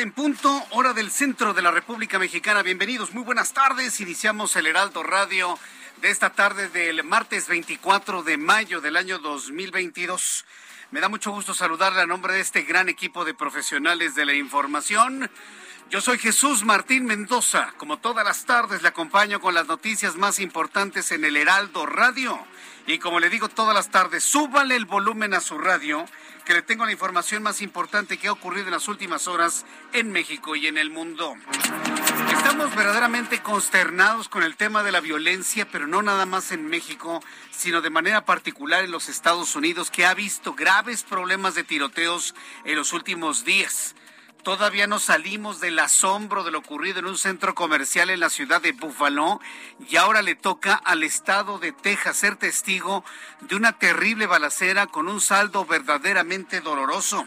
En punto, hora del centro de la República Mexicana. Bienvenidos, muy buenas tardes. Iniciamos el Heraldo Radio de esta tarde del martes 24 de mayo del año 2022. Me da mucho gusto saludarle a nombre de este gran equipo de profesionales de la información. Yo soy Jesús Martín Mendoza. Como todas las tardes le acompaño con las noticias más importantes en el Heraldo Radio. Y como le digo todas las tardes, súbale el volumen a su radio, que le tengo la información más importante que ha ocurrido en las últimas horas en México y en el mundo. Estamos verdaderamente consternados con el tema de la violencia, pero no nada más en México, sino de manera particular en los Estados Unidos, que ha visto graves problemas de tiroteos en los últimos días. Todavía no salimos del asombro de lo ocurrido en un centro comercial en la ciudad de Buffalo y ahora le toca al estado de Texas ser testigo de una terrible balacera con un saldo verdaderamente doloroso.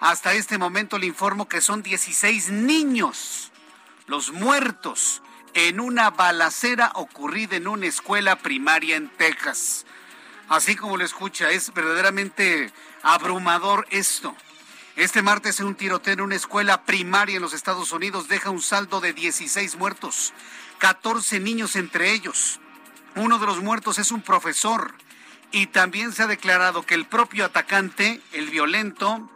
Hasta este momento le informo que son 16 niños los muertos en una balacera ocurrida en una escuela primaria en Texas. Así como lo escucha, es verdaderamente abrumador esto. Este martes un tiroteo en una escuela primaria en los Estados Unidos deja un saldo de 16 muertos, 14 niños entre ellos. Uno de los muertos es un profesor y también se ha declarado que el propio atacante, el violento,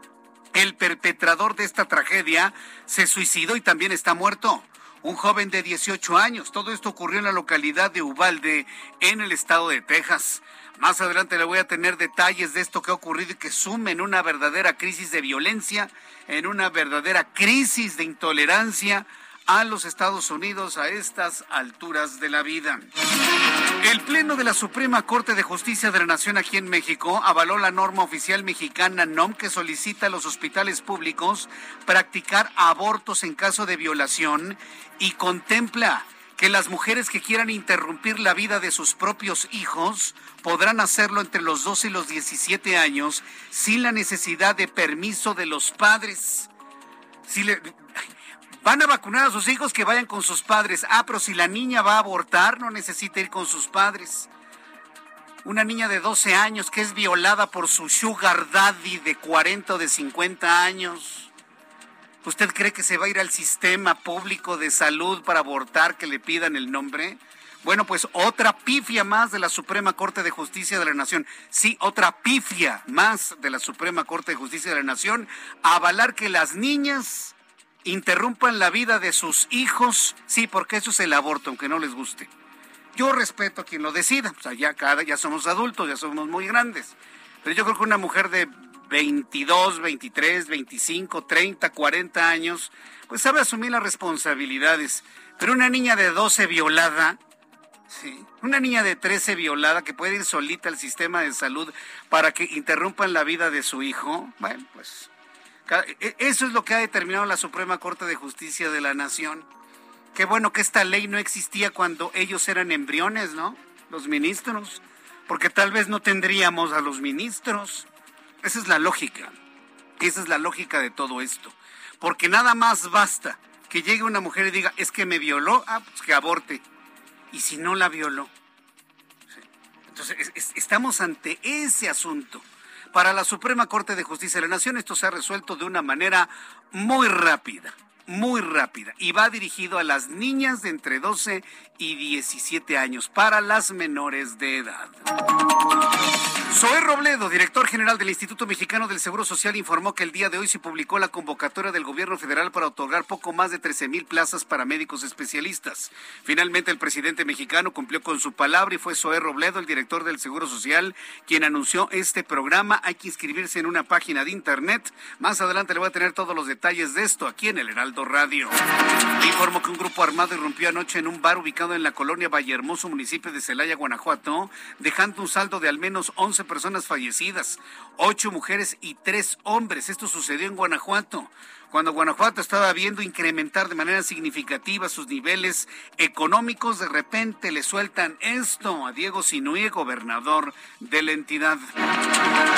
el perpetrador de esta tragedia, se suicidó y también está muerto. Un joven de 18 años. Todo esto ocurrió en la localidad de Uvalde, en el estado de Texas. Más adelante le voy a tener detalles de esto que ha ocurrido y que sume en una verdadera crisis de violencia, en una verdadera crisis de intolerancia a los Estados Unidos a estas alturas de la vida. El Pleno de la Suprema Corte de Justicia de la Nación aquí en México avaló la norma oficial mexicana NOM que solicita a los hospitales públicos practicar abortos en caso de violación y contempla que las mujeres que quieran interrumpir la vida de sus propios hijos podrán hacerlo entre los 12 y los 17 años sin la necesidad de permiso de los padres. Si le, van a vacunar a sus hijos que vayan con sus padres. Ah, pero si la niña va a abortar, no necesita ir con sus padres. Una niña de 12 años que es violada por su sugar daddy de 40 o de 50 años ¿Usted cree que se va a ir al sistema público de salud para abortar que le pidan el nombre? Bueno, pues otra pifia más de la Suprema Corte de Justicia de la Nación. Sí, otra pifia más de la Suprema Corte de Justicia de la Nación. avalar que las niñas interrumpan la vida de sus hijos. Sí, porque eso es el aborto, aunque no les guste. Yo respeto a quien lo decida. O sea, ya cada, ya somos adultos, ya somos muy grandes. Pero yo creo que una mujer de 22, 23, 25, 30, 40 años, pues sabe asumir las responsabilidades. Pero una niña de 12 violada, sí, una niña de 13 violada que puede ir solita al sistema de salud para que interrumpan la vida de su hijo, bueno, pues e, eso es lo que ha determinado la Suprema Corte de Justicia de la Nación. Qué bueno que esta ley no existía cuando ellos eran embriones, ¿no? Los ministros, porque tal vez no tendríamos a los ministros. Esa es la lógica. Esa es la lógica de todo esto. Porque nada más basta que llegue una mujer y diga, es que me violó, ah, pues que aborte. ¿Y si no la violó? Entonces, estamos ante ese asunto. Para la Suprema Corte de Justicia de la Nación esto se ha resuelto de una manera muy rápida muy rápida y va dirigido a las niñas de entre 12 y 17 años para las menores de edad. Zoé Robledo, director general del Instituto Mexicano del Seguro Social, informó que el día de hoy se publicó la convocatoria del gobierno federal para otorgar poco más de 13 mil plazas para médicos especialistas. Finalmente, el presidente mexicano cumplió con su palabra y fue Zoé Robledo, el director del Seguro Social, quien anunció este programa. Hay que inscribirse en una página de internet. Más adelante le voy a tener todos los detalles de esto aquí en el Heraldo Radio. Informó que un grupo armado irrumpió anoche en un bar ubicado en la colonia Vallehermoso, municipio de Celaya, Guanajuato, dejando un saldo de al menos 11 personas fallecidas, ocho mujeres y tres hombres. Esto sucedió en Guanajuato cuando Guanajuato estaba viendo incrementar de manera significativa sus niveles económicos, de repente le sueltan esto a Diego Sinué, gobernador de la entidad.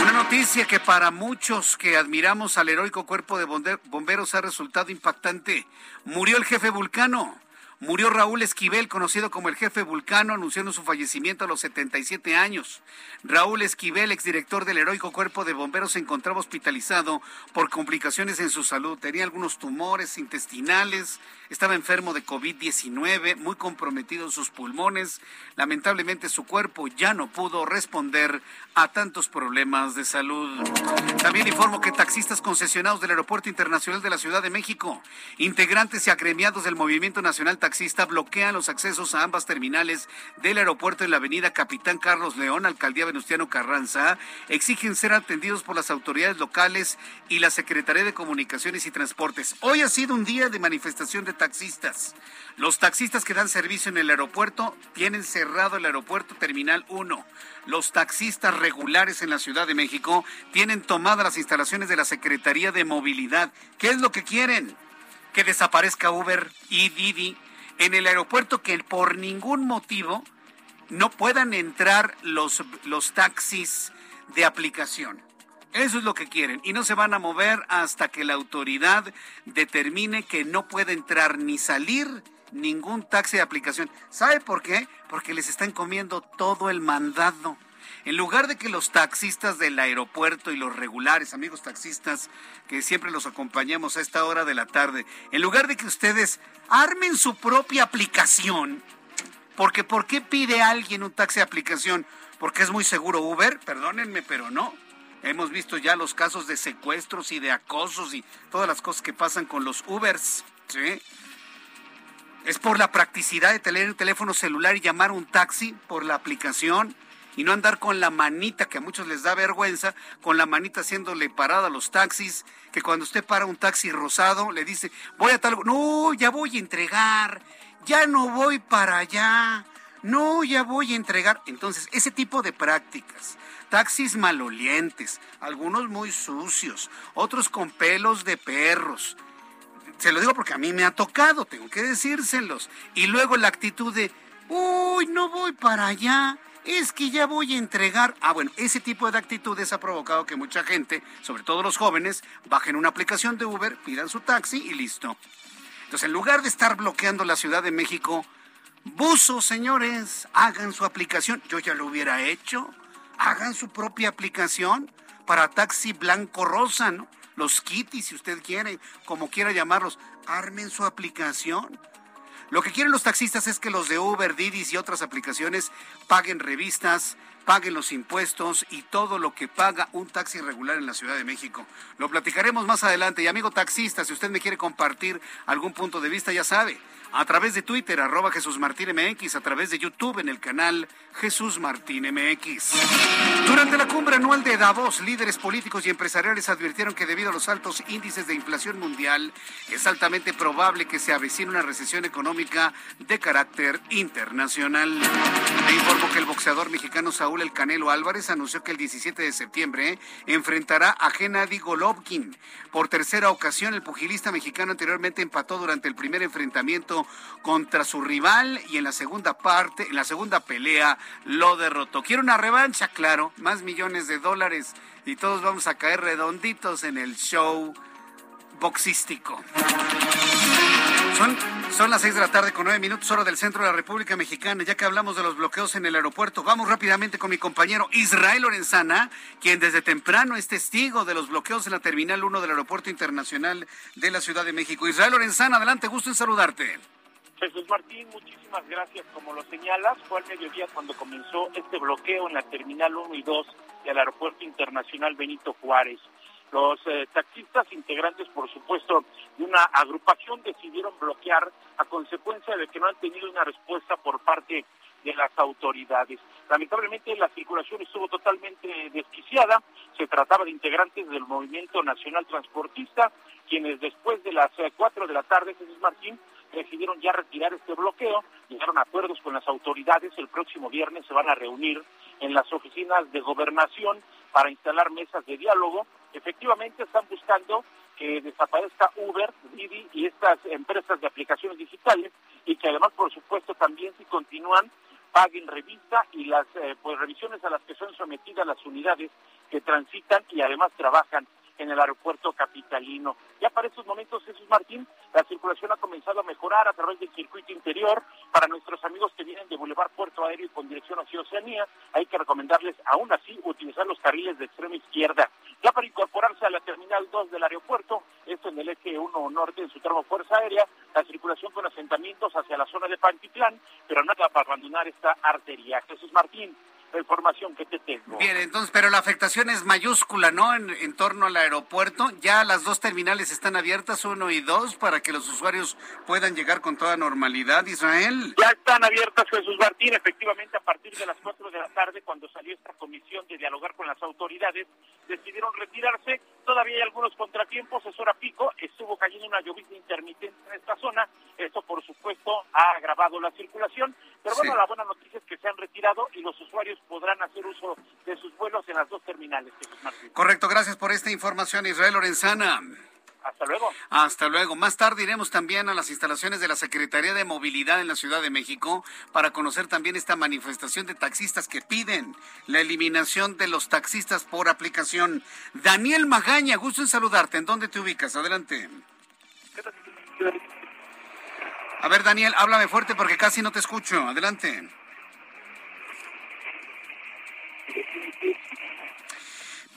Una noticia que para muchos que admiramos al heroico cuerpo de bomberos ha resultado impactante. Murió el jefe Vulcano. Murió Raúl Esquivel, conocido como el jefe Vulcano, anunciando su fallecimiento a los 77 años. Raúl Esquivel, exdirector del heroico cuerpo de bomberos, se encontraba hospitalizado por complicaciones en su salud. Tenía algunos tumores intestinales, estaba enfermo de COVID-19, muy comprometido en sus pulmones. Lamentablemente su cuerpo ya no pudo responder a tantos problemas de salud. También informo que taxistas concesionados del Aeropuerto Internacional de la Ciudad de México, integrantes y agremiados del Movimiento Nacional Taxista, bloquean los accesos a ambas terminales del aeropuerto en la avenida Capitán Carlos León, Alcaldía Venustiano Carranza, exigen ser atendidos por las autoridades locales y la Secretaría de Comunicaciones y Transportes. Hoy ha sido un día de manifestación de taxistas. Los taxistas que dan servicio en el aeropuerto tienen cerrado el aeropuerto Terminal 1 los taxistas regulares en la Ciudad de México tienen tomadas las instalaciones de la Secretaría de Movilidad. ¿Qué es lo que quieren? Que desaparezca Uber y Didi en el aeropuerto, que por ningún motivo no puedan entrar los, los taxis de aplicación. Eso es lo que quieren y no se van a mover hasta que la autoridad determine que no puede entrar ni salir ningún taxi de aplicación. ¿Sabe por qué? Porque les están comiendo todo el mandado. En lugar de que los taxistas del aeropuerto y los regulares, amigos taxistas, que siempre los acompañamos a esta hora de la tarde, en lugar de que ustedes armen su propia aplicación, porque ¿por qué pide alguien un taxi de aplicación? Porque es muy seguro Uber, perdónenme, pero no. Hemos visto ya los casos de secuestros y de acosos y todas las cosas que pasan con los Ubers. Es por la practicidad de tener el teléfono celular y llamar un taxi por la aplicación y no andar con la manita, que a muchos les da vergüenza, con la manita haciéndole parada a los taxis, que cuando usted para un taxi rosado le dice, voy a tal, no, ya voy a entregar, ya no voy para allá, no, ya voy a entregar. Entonces, ese tipo de prácticas, taxis malolientes, algunos muy sucios, otros con pelos de perros, se lo digo porque a mí me ha tocado, tengo que decírselos. Y luego la actitud de, uy, no voy para allá, es que ya voy a entregar. Ah, bueno, ese tipo de actitudes ha provocado que mucha gente, sobre todo los jóvenes, bajen una aplicación de Uber, pidan su taxi y listo. Entonces, en lugar de estar bloqueando la Ciudad de México, buzos, señores, hagan su aplicación. Yo ya lo hubiera hecho. Hagan su propia aplicación para taxi blanco rosa, ¿no? los Kitty, si usted quiere, como quiera llamarlos, armen su aplicación. Lo que quieren los taxistas es que los de Uber, Didi y otras aplicaciones paguen revistas, paguen los impuestos y todo lo que paga un taxi regular en la Ciudad de México. Lo platicaremos más adelante. Y amigo taxista, si usted me quiere compartir algún punto de vista, ya sabe, a través de Twitter, arroba Jesús Martín MX, a través de YouTube en el canal Jesús Martín MX. Durante la cumbre anual de Davos, líderes políticos y empresariales advirtieron que debido a los altos índices de inflación mundial, es altamente probable que se avecine una recesión económica de carácter internacional. Le informo que el boxeador mexicano Saúl El Canelo Álvarez anunció que el 17 de septiembre enfrentará a Gennady Golovkin. Por tercera ocasión, el pugilista mexicano anteriormente empató durante el primer enfrentamiento contra su rival y en la segunda parte, en la segunda pelea, lo derrotó. Quiere una revancha, claro, más millones de dólares y todos vamos a caer redonditos en el show boxístico. Son, son las seis de la tarde con nueve minutos hora del centro de la República Mexicana. Ya que hablamos de los bloqueos en el aeropuerto, vamos rápidamente con mi compañero Israel Lorenzana, quien desde temprano es testigo de los bloqueos en la Terminal 1 del Aeropuerto Internacional de la Ciudad de México. Israel Lorenzana, adelante, gusto en saludarte. Jesús Martín, muchísimas gracias. Como lo señalas, fue al mediodía cuando comenzó este bloqueo en la Terminal 1 y 2 del Aeropuerto Internacional Benito Juárez. Los eh, taxistas integrantes, por supuesto, de una agrupación decidieron bloquear a consecuencia de que no han tenido una respuesta por parte de las autoridades. Lamentablemente la circulación estuvo totalmente desquiciada. Se trataba de integrantes del Movimiento Nacional Transportista, quienes después de las eh, cuatro de la tarde, Jesús Martín, decidieron ya retirar este bloqueo, llegaron a acuerdos con las autoridades, el próximo viernes se van a reunir en las oficinas de gobernación para instalar mesas de diálogo. Efectivamente están buscando que desaparezca Uber, Didi y estas empresas de aplicaciones digitales y que además, por supuesto, también si continúan paguen revista y las eh, pues revisiones a las que son sometidas las unidades que transitan y además trabajan en el aeropuerto capitalino. Ya para estos momentos, Jesús Martín, la circulación ha comenzado a mejorar a través del circuito interior. Para nuestros amigos que vienen de Boulevard Puerto Aéreo con dirección hacia Oceanía, hay que recomendarles aún así utilizar los carriles de extrema izquierda. Ya para incorporarse a la Terminal 2 del aeropuerto, esto en el eje 1 norte en su tramo Fuerza Aérea, la circulación con asentamientos hacia la zona de Pantitlán, pero nada para abandonar esta arteria. Jesús Martín, la información que te tengo. Bien, entonces, pero la afectación es mayúscula, ¿no? En, en, torno al aeropuerto. Ya las dos terminales están abiertas, uno y dos, para que los usuarios puedan llegar con toda normalidad, Israel. Ya están abiertas, Jesús Martín, efectivamente, a partir de las cuatro de la tarde, cuando salió esta comisión de dialogar con las autoridades, decidieron retirarse. Todavía hay algunos contratiempos, es hora pico, estuvo cayendo una llovizna intermitente en esta zona. Esto, por supuesto, ha agravado la circulación. Pero bueno, sí. la buena noticia es que se han retirado y los usuarios podrán hacer uso de sus vuelos en las dos terminales. Correcto, gracias por esta información, Israel Lorenzana. Hasta luego. Hasta luego. Más tarde iremos también a las instalaciones de la Secretaría de Movilidad en la Ciudad de México para conocer también esta manifestación de taxistas que piden la eliminación de los taxistas por aplicación. Daniel Magaña, gusto en saludarte. ¿En dónde te ubicas? Adelante. A ver, Daniel, háblame fuerte porque casi no te escucho. Adelante.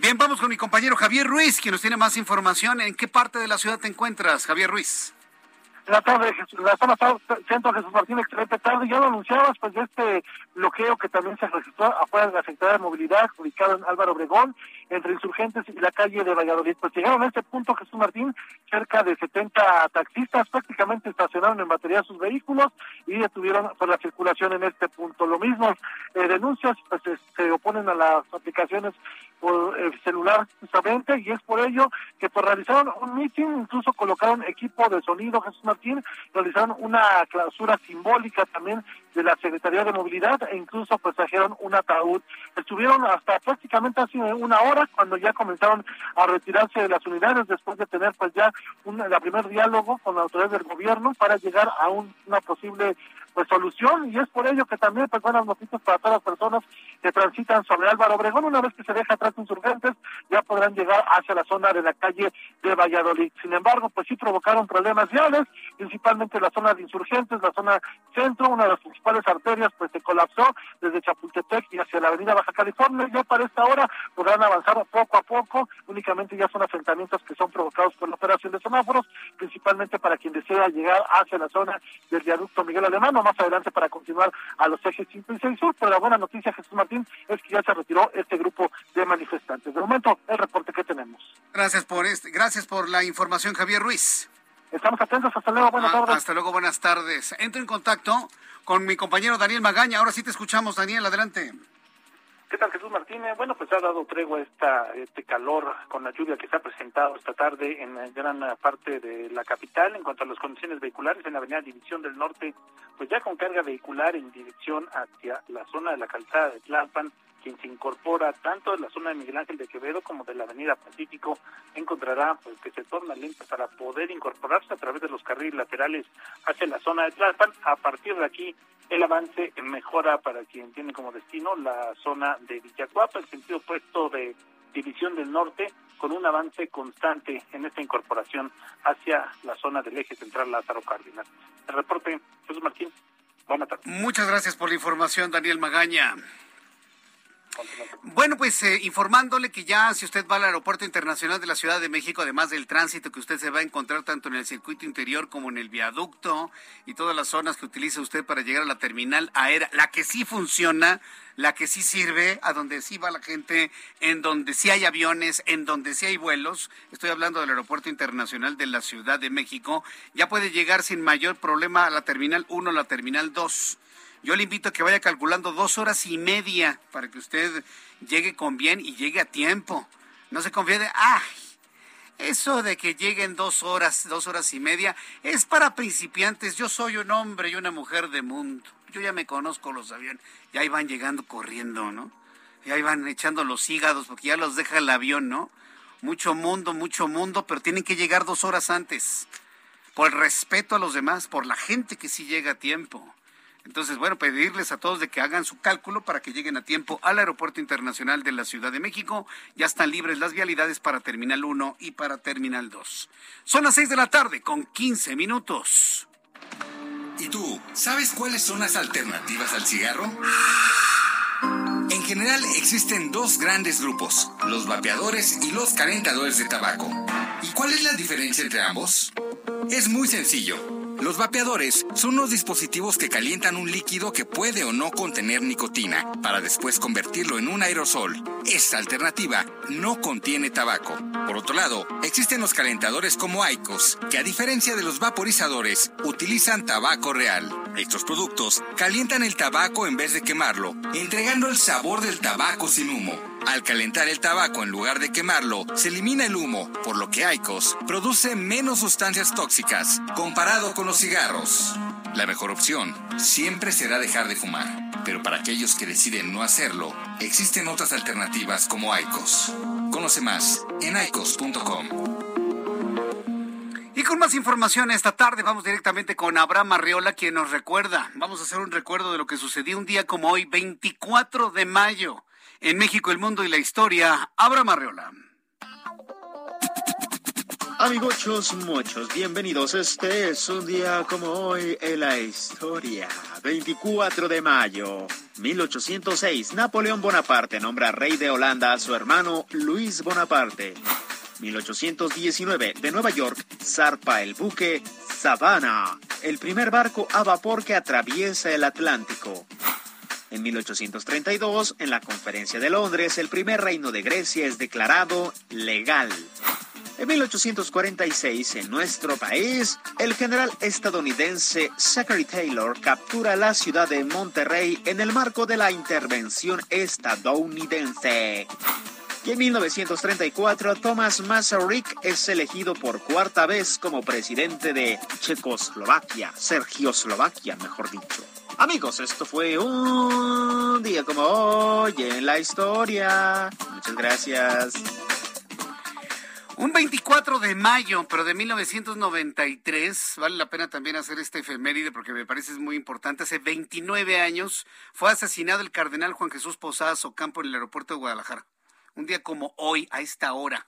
Bien, vamos con mi compañero Javier Ruiz, quien nos tiene más información. ¿En qué parte de la ciudad te encuentras, Javier Ruiz? la tarde, la zona centro Jesús Martín, excelente tarde. Ya lo anunciabas, pues, de este bloqueo que también se registró afuera de la Secretaría de Movilidad, ubicado en Álvaro Obregón, entre insurgentes y la calle de Valladolid. Pues llegaron a este punto, Jesús Martín, cerca de 70 taxistas prácticamente estacionaron en batería sus vehículos y detuvieron por la circulación en este punto. Lo mismo, eh, denuncias pues, se oponen a las aplicaciones por eh, celular justamente y es por ello que pues realizaron un meeting, incluso colocaron equipo de sonido, Jesús Martín, realizaron una clausura simbólica también de la Secretaría de Movilidad e incluso pues trajeron un ataúd. Estuvieron hasta prácticamente hace una hora cuando ya comenzaron a retirarse de las unidades después de tener pues ya un la primer diálogo con la autoridad del gobierno para llegar a un, una posible pues solución y es por ello que también pues buenas noticias para todas las personas que transitan sobre Álvaro Obregón. Una vez que se deja atrás insurgentes ya podrán llegar hacia la zona de la calle de Valladolid. Sin embargo pues sí provocaron problemas viales principalmente la zona de insurgentes la zona centro una de las principales arterias pues se colapsó desde Chapultepec y hacia la avenida Baja California. Ya para esta hora podrán avanzar poco a poco únicamente ya son asentamientos que son provocados por la operación de semáforos principalmente para quien desea llegar hacia la zona del viaducto Miguel Alemán más adelante para continuar a los ejes 5 y 6 sur, pero la buena noticia, Jesús Martín, es que ya se retiró este grupo de manifestantes. De momento, el reporte que tenemos. Gracias por este, gracias por la información, Javier Ruiz. Estamos atentos, hasta luego, buenas ah, tardes. Hasta luego, buenas tardes. Entro en contacto con mi compañero Daniel Magaña. Ahora sí te escuchamos, Daniel, adelante. ¿Qué tal Jesús Martínez? Bueno, pues ha dado tregua esta, este calor con la lluvia que se ha presentado esta tarde en gran parte de la capital. En cuanto a las condiciones vehiculares, en la avenida División del Norte, pues ya con carga vehicular en dirección hacia la zona de la calzada de Tlalpan, quien se incorpora tanto de la zona de Miguel Ángel de Quevedo como de la avenida Pacífico, encontrará pues que se torna lenta para poder incorporarse a través de los carriles laterales hacia la zona de Tlalpan. A partir de aquí, el avance mejora para quien tiene como destino la zona de Villacuapa, el sentido opuesto de División del Norte, con un avance constante en esta incorporación hacia la zona del eje central Lázaro Cárdenas. El reporte, Jesús Martín. Buenas tardes. Muchas gracias por la información, Daniel Magaña. Bueno, pues eh, informándole que ya si usted va al Aeropuerto Internacional de la Ciudad de México, además del tránsito que usted se va a encontrar tanto en el circuito interior como en el viaducto y todas las zonas que utiliza usted para llegar a la terminal aérea, la que sí funciona, la que sí sirve, a donde sí va la gente, en donde sí hay aviones, en donde sí hay vuelos, estoy hablando del Aeropuerto Internacional de la Ciudad de México, ya puede llegar sin mayor problema a la terminal 1, la terminal 2 yo le invito a que vaya calculando dos horas y media para que usted llegue con bien y llegue a tiempo. No se confíe de, ay, eso de que lleguen dos horas, dos horas y media, es para principiantes. Yo soy un hombre y una mujer de mundo. Yo ya me conozco los aviones. Y ahí van llegando corriendo, ¿no? Y ahí van echando los hígados porque ya los deja el avión, ¿no? Mucho mundo, mucho mundo, pero tienen que llegar dos horas antes. Por el respeto a los demás, por la gente que sí llega a tiempo. Entonces, bueno, pedirles a todos de que hagan su cálculo para que lleguen a tiempo al Aeropuerto Internacional de la Ciudad de México. Ya están libres las vialidades para Terminal 1 y para Terminal 2. Son las 6 de la tarde con 15 minutos. ¿Y tú, sabes cuáles son las alternativas al cigarro? En general existen dos grandes grupos, los vapeadores y los calentadores de tabaco. ¿Y cuál es la diferencia entre ambos? Es muy sencillo. Los vapeadores son unos dispositivos que calientan un líquido que puede o no contener nicotina para después convertirlo en un aerosol. Esta alternativa no contiene tabaco. Por otro lado, existen los calentadores como Aicos, que a diferencia de los vaporizadores, utilizan tabaco real. Estos productos calientan el tabaco en vez de quemarlo, entregando el sabor del tabaco sin humo. Al calentar el tabaco en lugar de quemarlo, se elimina el humo, por lo que Aicos produce menos sustancias tóxicas comparado con los cigarros. La mejor opción siempre será dejar de fumar, pero para aquellos que deciden no hacerlo, existen otras alternativas como Aicos. Conoce más en aicos.com. Y con más información esta tarde vamos directamente con Abraham Arriola, quien nos recuerda. Vamos a hacer un recuerdo de lo que sucedió un día como hoy, 24 de mayo en México, el mundo y la historia. Abra Marreola. Amigochos muchos, bienvenidos. Este es un día como hoy en la historia. 24 de mayo, 1806, Napoleón Bonaparte nombra rey de Holanda a su hermano Luis Bonaparte. 1819, de Nueva York, zarpa el buque Savannah, el primer barco a vapor que atraviesa el Atlántico. En 1832, en la Conferencia de Londres, el primer reino de Grecia es declarado legal. En 1846, en nuestro país, el general estadounidense Zachary Taylor captura la ciudad de Monterrey en el marco de la intervención estadounidense. Y en 1934, Thomas Masaryk es elegido por cuarta vez como presidente de Checoslovaquia, Sergioslovaquia, mejor dicho. Amigos, esto fue un día como hoy en la historia. Muchas gracias. Un 24 de mayo, pero de 1993, vale la pena también hacer este efeméride porque me parece muy importante. Hace 29 años fue asesinado el cardenal Juan Jesús Posadas Ocampo en el aeropuerto de Guadalajara. Un día como hoy, a esta hora.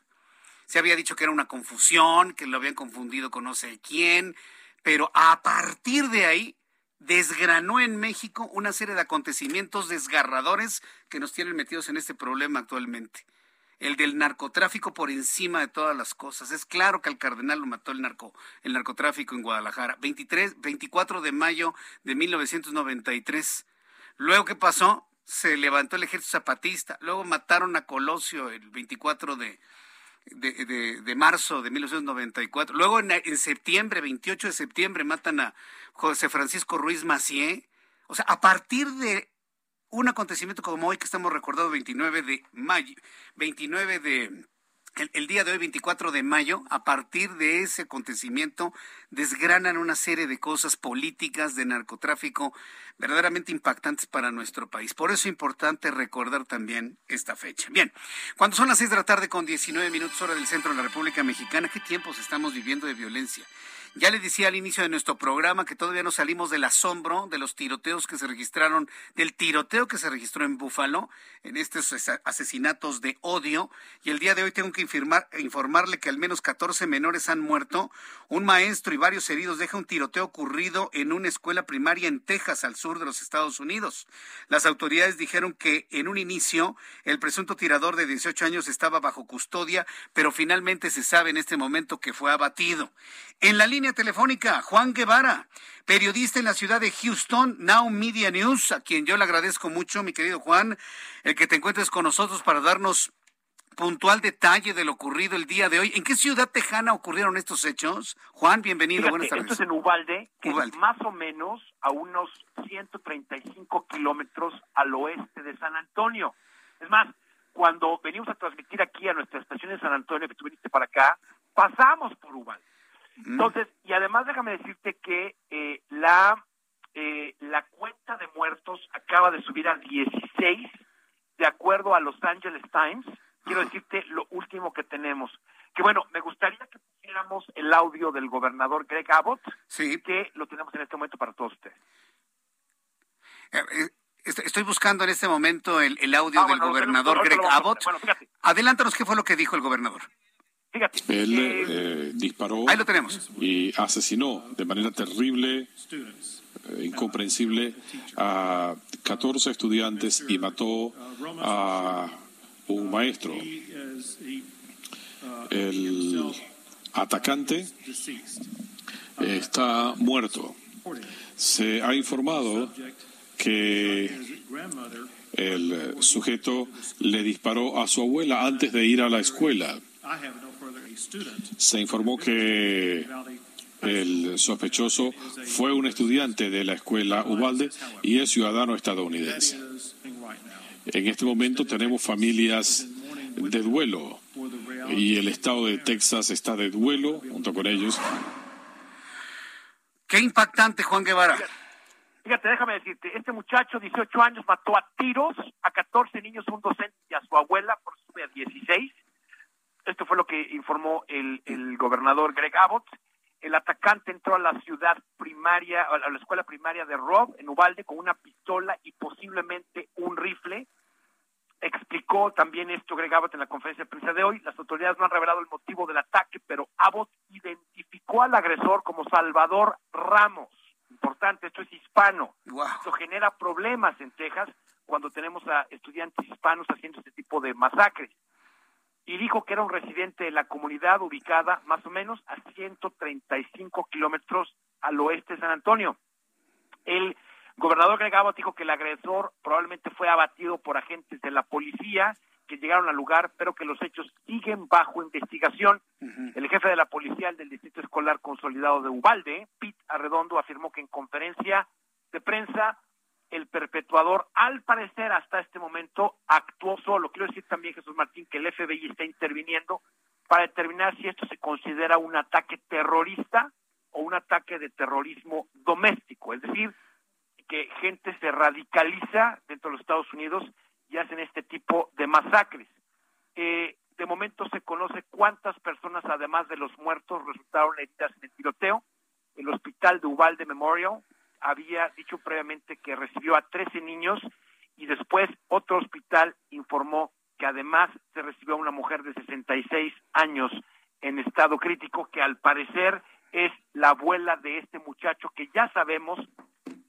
Se había dicho que era una confusión, que lo habían confundido con no sé quién, pero a partir de ahí desgranó en México una serie de acontecimientos desgarradores que nos tienen metidos en este problema actualmente. El del narcotráfico por encima de todas las cosas. Es claro que al cardenal lo mató el narco, el narcotráfico en Guadalajara. 23, 24 de mayo de 1993. Luego, ¿qué pasó? Se levantó el ejército zapatista. Luego mataron a Colosio el 24 de, de, de, marzo de 1994. Luego en, en, septiembre, 28 de septiembre, matan a José Francisco Ruiz Macié. O sea, a partir de un acontecimiento como hoy que estamos recordando 29 de mayo, 29 de el, día de hoy, 24 de mayo, a partir de ese acontecimiento, desgranan una serie de cosas políticas de narcotráfico verdaderamente impactantes para nuestro país. Por eso es importante recordar también esta fecha. Bien, cuando son las 6 de la tarde con 19 minutos hora del centro de la República Mexicana, ¿qué tiempos estamos viviendo de violencia? Ya le decía al inicio de nuestro programa que todavía no salimos del asombro de los tiroteos que se registraron, del tiroteo que se registró en Búfalo, en estos asesinatos de odio. Y el día de hoy tengo que informarle que al menos 14 menores han muerto. Un maestro y varios heridos deja un tiroteo ocurrido en una escuela primaria en Texas, al sur de los Estados Unidos. Las autoridades dijeron que en un inicio el presunto tirador de 18 años estaba bajo custodia, pero finalmente se sabe en este momento que fue abatido. En la línea telefónica, Juan Guevara, periodista en la ciudad de Houston, Now Media News, a quien yo le agradezco mucho, mi querido Juan, el que te encuentres con nosotros para darnos puntual detalle de lo ocurrido el día de hoy. ¿En qué ciudad tejana ocurrieron estos hechos? Juan, bienvenido, buenas tardes. Esto es en Ubalde, que es más o menos a unos 135 kilómetros al oeste de San Antonio. Es más, cuando venimos a transmitir aquí a nuestra estación de San Antonio, que tú viniste para acá, pasamos por Ubalde. Entonces, y además déjame decirte que eh, la, eh, la cuenta de muertos acaba de subir a 16, de acuerdo a Los Angeles Times. Quiero decirte lo último que tenemos. Que bueno, me gustaría que pusiéramos el audio del gobernador Greg Abbott, sí. que lo tenemos en este momento para todos ustedes. Eh, estoy buscando en este momento el, audio ah, del gobernador Greg Abbott. Adelántanos qué fue lo que dijo el gobernador. Él eh, disparó Ahí lo tenemos. y asesinó de manera terrible, eh, incomprensible, a 14 estudiantes y mató a un maestro. El atacante está muerto. Se ha informado que el sujeto le disparó a su abuela antes de ir a la escuela. Se informó que el sospechoso fue un estudiante de la escuela Ubalde y es ciudadano estadounidense. En este momento tenemos familias de duelo y el estado de Texas está de duelo junto con ellos. Qué impactante, Juan Guevara. Fíjate, déjame decirte, este muchacho, 18 años, mató a tiros a 14 niños, un docente y a su abuela, por sube a 16. Esto fue lo que informó el, el gobernador Greg Abbott. El atacante entró a la ciudad primaria, a la escuela primaria de Rob, en Ubalde, con una pistola y posiblemente un rifle. Explicó también esto Greg Abbott en la conferencia de prensa de hoy. Las autoridades no han revelado el motivo del ataque, pero Abbott identificó al agresor como Salvador Ramos. Importante, esto es hispano. Esto genera problemas en Texas cuando tenemos a estudiantes hispanos haciendo este tipo de masacres y dijo que era un residente de la comunidad ubicada más o menos a 135 kilómetros al oeste de San Antonio. El gobernador Greg Abbott dijo que el agresor probablemente fue abatido por agentes de la policía que llegaron al lugar, pero que los hechos siguen bajo investigación. El jefe de la policía del Distrito Escolar Consolidado de Ubalde, Pete Arredondo, afirmó que en conferencia de prensa el perpetuador, al parecer hasta este momento, actuó solo. Quiero decir también, Jesús Martín, que el FBI está interviniendo para determinar si esto se considera un ataque terrorista o un ataque de terrorismo doméstico. Es decir, que gente se radicaliza dentro de los Estados Unidos y hacen este tipo de masacres. Eh, de momento se conoce cuántas personas, además de los muertos, resultaron heridas en el tiroteo. El hospital de Uvalde Memorial había dicho previamente que recibió a 13 niños y después otro hospital informó que además se recibió a una mujer de 66 años en estado crítico que al parecer es la abuela de este muchacho que ya sabemos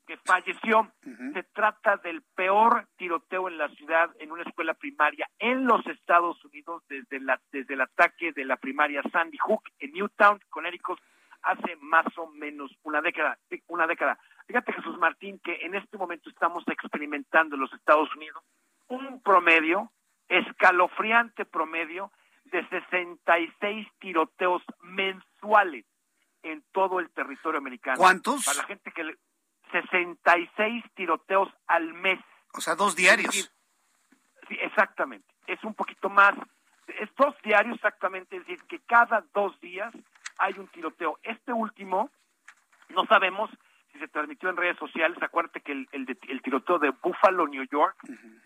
que falleció. Se trata del peor tiroteo en la ciudad en una escuela primaria en los Estados Unidos desde la desde el ataque de la primaria Sandy Hook en Newtown, Connecticut hace más o menos una década, una década. Fíjate, Jesús Martín, que en este momento estamos experimentando en los Estados Unidos un promedio, escalofriante promedio, de 66 tiroteos mensuales en todo el territorio americano. ¿Cuántos? Para la gente que le... 66 tiroteos al mes. O sea, dos diarios. sí, exactamente. Es un poquito más. Es dos diarios exactamente, es decir, que cada dos días hay un tiroteo. Este último, no sabemos transmitió en redes sociales, acuérdate que el, el, tiroteo de Buffalo, New York,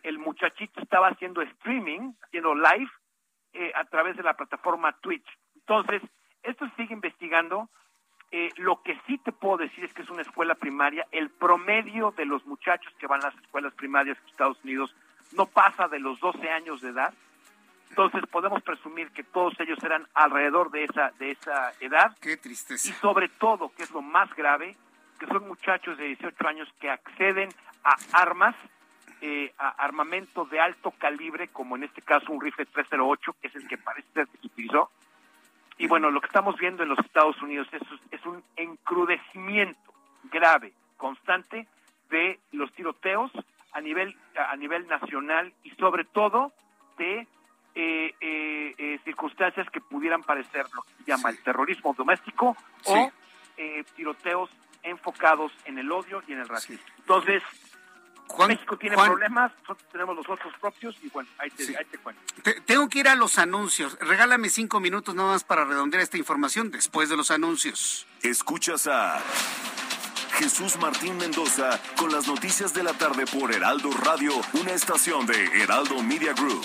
el muchachito estaba haciendo streaming, haciendo live eh, a través de la plataforma Twitch. Entonces, esto sigue investigando. Eh, lo que sí te puedo decir es que es una escuela primaria. El promedio de los muchachos que van a las escuelas primarias en Estados Unidos no pasa de los 12 años de edad. Entonces podemos presumir que todos ellos eran alrededor de esa de esa edad. Qué tristeza. Y sobre todo, que es lo más grave, que son muchachos de 18 años que acceden a armas, eh, a armamento de alto calibre, como en este caso un rifle 308, que es el que parece ser que se utilizó. Y bueno, lo que estamos viendo en los Estados Unidos es, es un encrudecimiento grave, constante, de los tiroteos a nivel, a nivel nacional y sobre todo de eh, eh, eh, circunstancias que pudieran parecer lo que se llama el terrorismo doméstico o tiroteos enfocados en el odio y en el racismo. Entonces, México tiene problemas, nosotros tenemos los otros propios y bueno, ahí te, cuento. tengo que ir a los anuncios. Regálame cinco minutos nada más para redondear esta información después de los anuncios. Escuchas a Jesús Martín Mendoza con las noticias de la tarde por Heraldo Radio, una estación de Heraldo Media Group.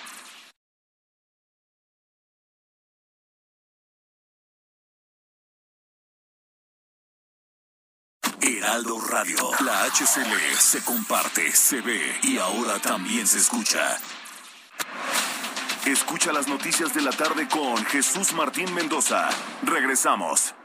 Heraldo Radio. La HCL se comparte, se ve y ahora también se escucha. Escucha las noticias de la tarde con Jesús Martín Mendoza. Regresamos.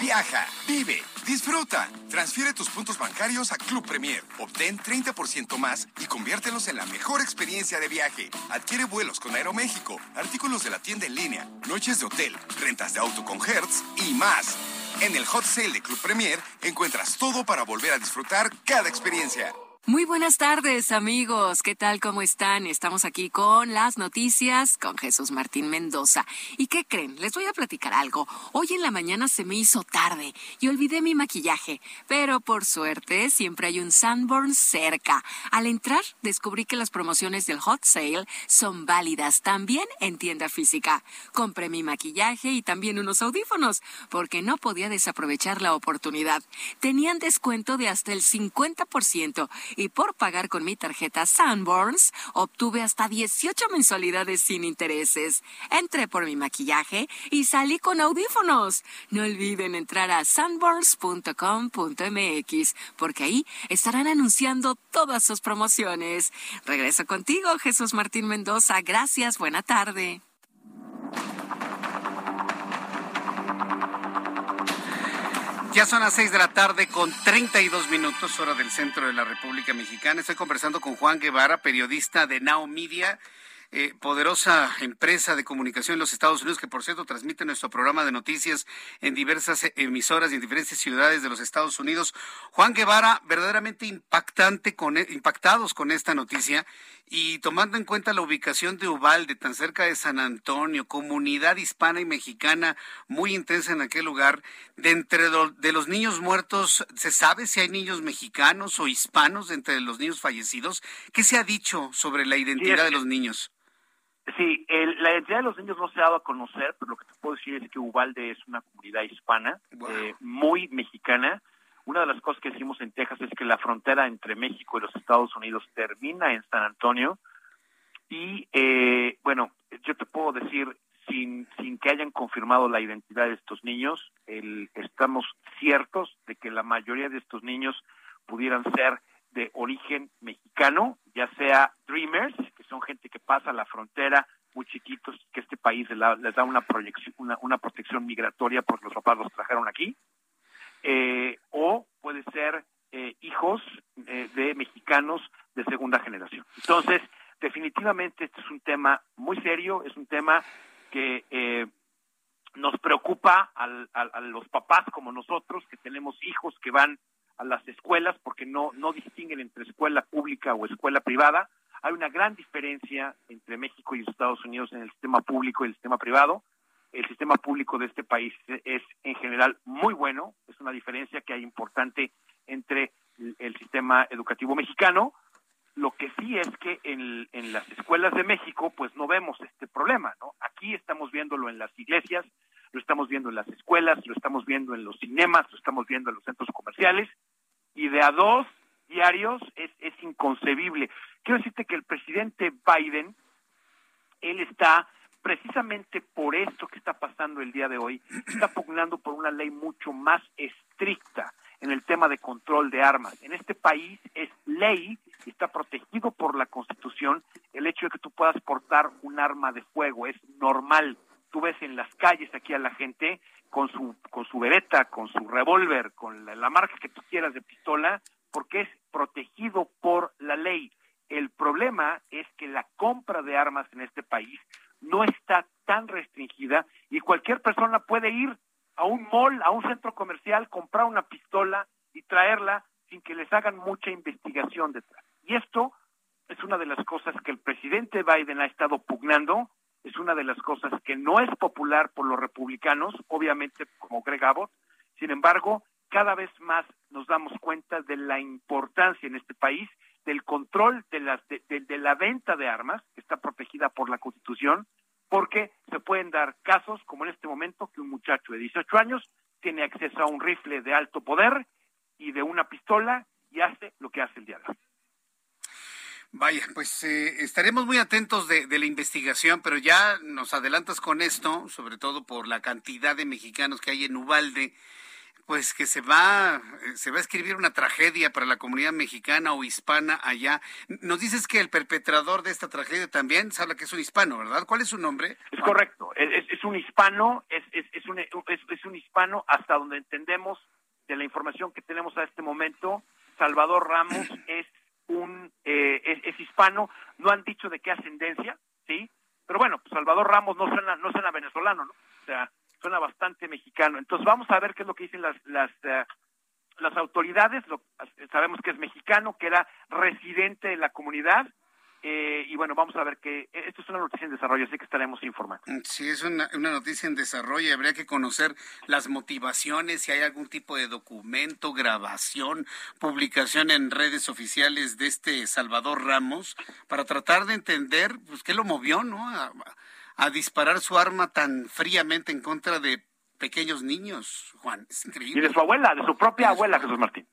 Viaja, vive, disfruta. Transfiere tus puntos bancarios a Club Premier. Obtén 30% más y conviértelos en la mejor experiencia de viaje. Adquiere vuelos con Aeroméxico, artículos de la tienda en línea, noches de hotel, rentas de auto con Hertz y más. En el Hot Sale de Club Premier encuentras todo para volver a disfrutar cada experiencia. Muy buenas tardes amigos, ¿qué tal? ¿Cómo están? Estamos aquí con las noticias con Jesús Martín Mendoza. ¿Y qué creen? Les voy a platicar algo. Hoy en la mañana se me hizo tarde y olvidé mi maquillaje, pero por suerte siempre hay un Sanborn cerca. Al entrar descubrí que las promociones del Hot Sale son válidas también en tienda física. Compré mi maquillaje y también unos audífonos porque no podía desaprovechar la oportunidad. Tenían descuento de hasta el 50% y por pagar con mi tarjeta Sanborns obtuve hasta 18 mensualidades sin intereses. Entré por mi maquillaje y salí con audífonos. No olviden entrar a sanborns.com.mx porque ahí estarán anunciando todas sus promociones. Regreso contigo, Jesús Martín Mendoza. Gracias, buena tarde. Ya son las seis de la tarde con 32 minutos, hora del centro de la República Mexicana. Estoy conversando con Juan Guevara, periodista de Now Media. Eh, poderosa empresa de comunicación en los Estados Unidos, que por cierto transmite nuestro programa de noticias en diversas emisoras y en diferentes ciudades de los Estados Unidos. Juan Guevara, verdaderamente impactante con, e, impactados con esta noticia y tomando en cuenta la ubicación de Ubalde, tan cerca de San Antonio, comunidad hispana y mexicana muy intensa en aquel lugar, de entre de los niños muertos, ¿se sabe si hay niños mexicanos o hispanos de entre los niños fallecidos? ¿Qué se ha dicho sobre la identidad de los niños? Sí, la identidad de los niños no se ha dado a conocer, pero lo que te puedo decir es que Ubalde es una comunidad hispana, eh, muy mexicana. Una de las cosas que decimos en Texas es que la frontera entre México y los Estados Unidos termina en San Antonio. Y eh, bueno, yo te puedo decir, sin, sin que hayan confirmado la identidad de estos niños, el, estamos ciertos de que la mayoría de estos niños pudieran ser de origen mexicano, ya sea Dreamers, que son gente que pasa la frontera muy chiquitos, que este país les da una, proyección, una, protección migratoria porque los papás los trajeron aquí, eh, o puede ser eh, hijos eh, de mexicanos de segunda generación. Entonces, definitivamente este es un tema muy serio, es un tema que nos preocupa a los papás como nosotros, que tenemos hijos que van a las escuelas porque no, no distinguen entre escuela pública o escuela privada. Hay una gran diferencia entre México y Estados Unidos en el sistema público y el sistema privado. El sistema público de este país es en general muy bueno, es una diferencia que hay importante entre el sistema educativo mexicano. Lo que sí es que en, en las escuelas de México, pues no vemos este problema, ¿no? Aquí estamos viéndolo en las iglesias, lo estamos viendo en las escuelas, lo estamos viendo en los cinemas, lo estamos viendo en los centros comerciales, y de a dos diarios es, es inconcebible. Quiero decirte que el presidente Biden, él está precisamente por esto que está pasando el día de hoy, está pugnando por una ley mucho más estricta en el tema de control de armas. En este país es ley está protegido por la Constitución el hecho de que tú puedas portar un arma de fuego, es normal. Tú ves en las calles aquí a la gente con su con su vereta, con su revólver, con la, la marca que tú quieras de pistola, porque es protegido por la ley. El problema es que la compra de armas en este país no está tan restringida y cualquier persona puede ir a un mall, a un centro comercial, comprar una pistola y traerla sin que les hagan mucha investigación detrás. Y esto es una de las cosas que el presidente Biden ha estado pugnando, es una de las cosas que no es popular por los republicanos, obviamente como Greg Abbott, sin embargo, cada vez más nos damos cuenta de la importancia en este país del control de, de, la venta de armas, que está protegida por la Constitución, porque se pueden dar casos, como en este momento, que un muchacho de 18 años tiene acceso a un rifle de alto poder y de una pistola y hace lo que hace el hoy. Vaya, pues eh, estaremos muy atentos de, de, la investigación, pero ya nos adelantas con esto, sobre todo por la cantidad de mexicanos que hay en Ubalde pues que se va, eh, se va a escribir una tragedia para la comunidad mexicana o hispana allá. Nos dices que el perpetrador de esta tragedia también sabe que es un hispano, ¿verdad? ¿Cuál es su nombre? Es correcto, es, es un hispano, es, es, es, un, es, es un hispano hasta donde entendemos de la información que tenemos a este momento. Salvador Ramos es un eh, es, es, hispano, no han dicho de qué ascendencia, ¿sí? Pero bueno, pues Salvador Ramos no suena, no suena venezolano, ¿no? O sea, bastante mexicano. Entonces vamos a ver qué es lo que dicen las las uh, autoridades. Lo, sabemos que es mexicano, que era residente de la comunidad. Eh, y bueno, vamos a ver que esto es una noticia en desarrollo, así que estaremos informando. Sí, es una, una noticia en desarrollo. Habría que conocer las motivaciones, si hay algún tipo de documento, grabación, publicación en redes oficiales de este Salvador Ramos, para tratar de entender pues, qué lo movió, ¿no? A, a disparar su arma tan fríamente en contra de pequeños niños, Juan. Es increíble. Y de su abuela, de su propia abuela, Jesús Martín.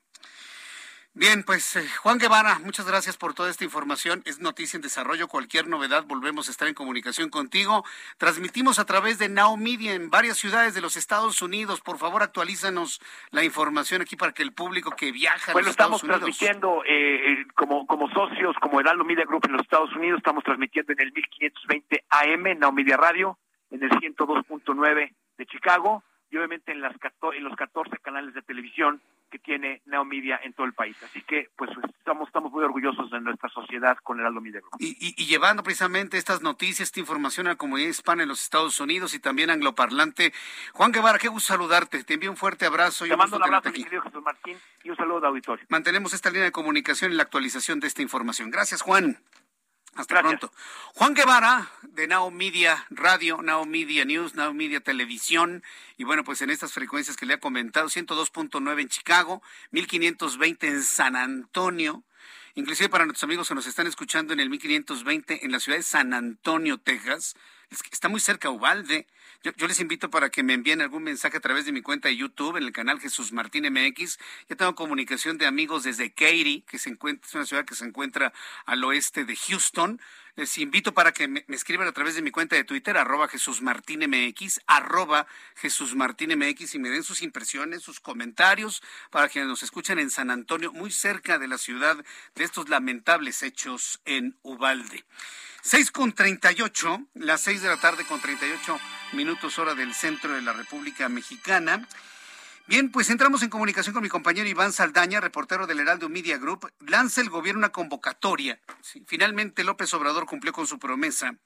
Bien, pues eh, Juan Guevara, muchas gracias por toda esta información. Es noticia en desarrollo. Cualquier novedad, volvemos a estar en comunicación contigo. Transmitimos a través de Now Media en varias ciudades de los Estados Unidos. Por favor, actualízanos la información aquí para que el público que viaja a bueno, los Estados estamos Unidos. transmitiendo eh, como, como socios, como Heraldo Media Group en los Estados Unidos, estamos transmitiendo en el 1520 AM, Now Media Radio, en el 102.9 de Chicago y obviamente en, las, en los 14 canales de televisión que tiene Neomedia en todo el país. Así que, pues, estamos, estamos muy orgullosos de nuestra sociedad con Heraldo Media Group. Y, y, y, llevando precisamente estas noticias, esta información a la comunidad hispana en los Estados Unidos y también angloparlante. Juan Guevara, qué gusto saludarte. Te envío un fuerte abrazo. Y Te un mando un abrazo, aquí. mi querido Jesús Martín, y un saludo de auditorio. Mantenemos esta línea de comunicación y la actualización de esta información. Gracias, Juan. Hasta Gracias. pronto. Juan Guevara, de Now Media Radio, Now Media News, Now Media Televisión. Y bueno, pues en estas frecuencias que le he comentado, 102.9 en Chicago, 1520 en San Antonio. Inclusive para nuestros amigos que nos están escuchando en el 1520 en la ciudad de San Antonio, Texas. Es que está muy cerca Ubalde. Yo, les invito para que me envíen algún mensaje a través de mi cuenta de YouTube en el canal Jesús Martín MX. Ya tengo comunicación de amigos desde Katy, que se encuentra, es una ciudad que se encuentra al oeste de Houston. Les invito para que me, me escriban a través de mi cuenta de Twitter, arroba Jesús Martín MX, arroba Jesús Martín MX, y me den sus impresiones, sus comentarios, para quienes nos escuchan en San Antonio, muy cerca de la ciudad de estos lamentables hechos en Ubalde. 6 con 38, las 6 de la tarde con 38 minutos hora del centro de la República Mexicana. Bien, pues entramos en comunicación con mi compañero Iván Saldaña, reportero del Heraldo Media Group. Lanza el gobierno una convocatoria. Finalmente López Obrador cumplió con su promesa.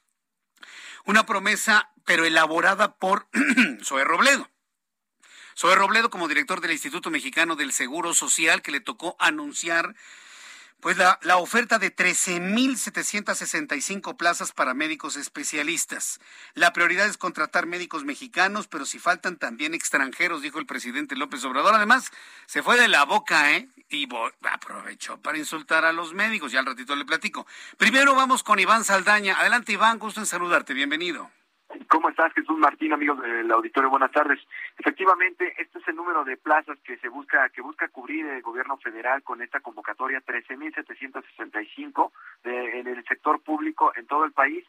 Una promesa, pero elaborada por Zoe Robledo. Zoe Robledo como director del Instituto Mexicano del Seguro Social, que le tocó anunciar Pues la, oferta de 13.765 plazas para médicos especialistas. La prioridad es contratar médicos mexicanos, pero si faltan también extranjeros, dijo el presidente López Obrador. Además, se fue de la boca, ¿eh? Y aprovechó para insultar a los médicos. Ya al ratito le platico. Primero vamos con Iván Saldaña. Adelante, Iván, gusto en saludarte. Bienvenido. ¿Cómo estás, Jesús Martín, amigos del auditorio? Buenas tardes. Efectivamente, este es el número de plazas que se busca que busca cubrir el gobierno federal con esta convocatoria 13.765 en el sector público en todo el país,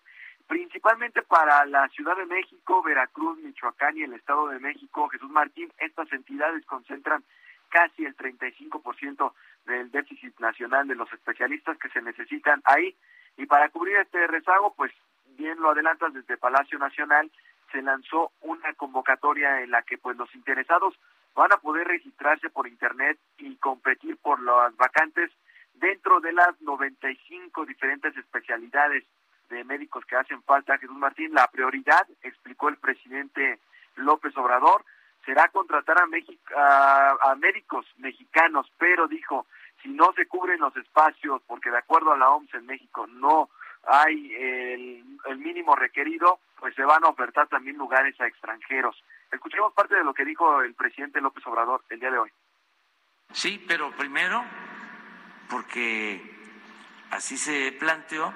principalmente para la Ciudad de México, Veracruz, Michoacán y el Estado de México. Jesús Martín, estas entidades concentran casi el 35% del déficit nacional de los especialistas que se necesitan ahí. Y para cubrir este rezago, pues bien lo adelantas desde Palacio Nacional, se lanzó una convocatoria en la que pues los interesados van a poder registrarse por internet y competir por las vacantes dentro de las 95 diferentes especialidades de médicos que hacen falta. Jesús Martín, la prioridad, explicó el presidente López Obrador, será contratar a, México, a, médicos mexicanos, pero dijo, si no se cubren los espacios, porque de acuerdo a la OMS en México no hay el, mínimo requerido, pues se van a ofertar también lugares a extranjeros. Escuchemos parte de lo que dijo el presidente López Obrador el día de hoy. Sí, pero primero, porque así se planteó,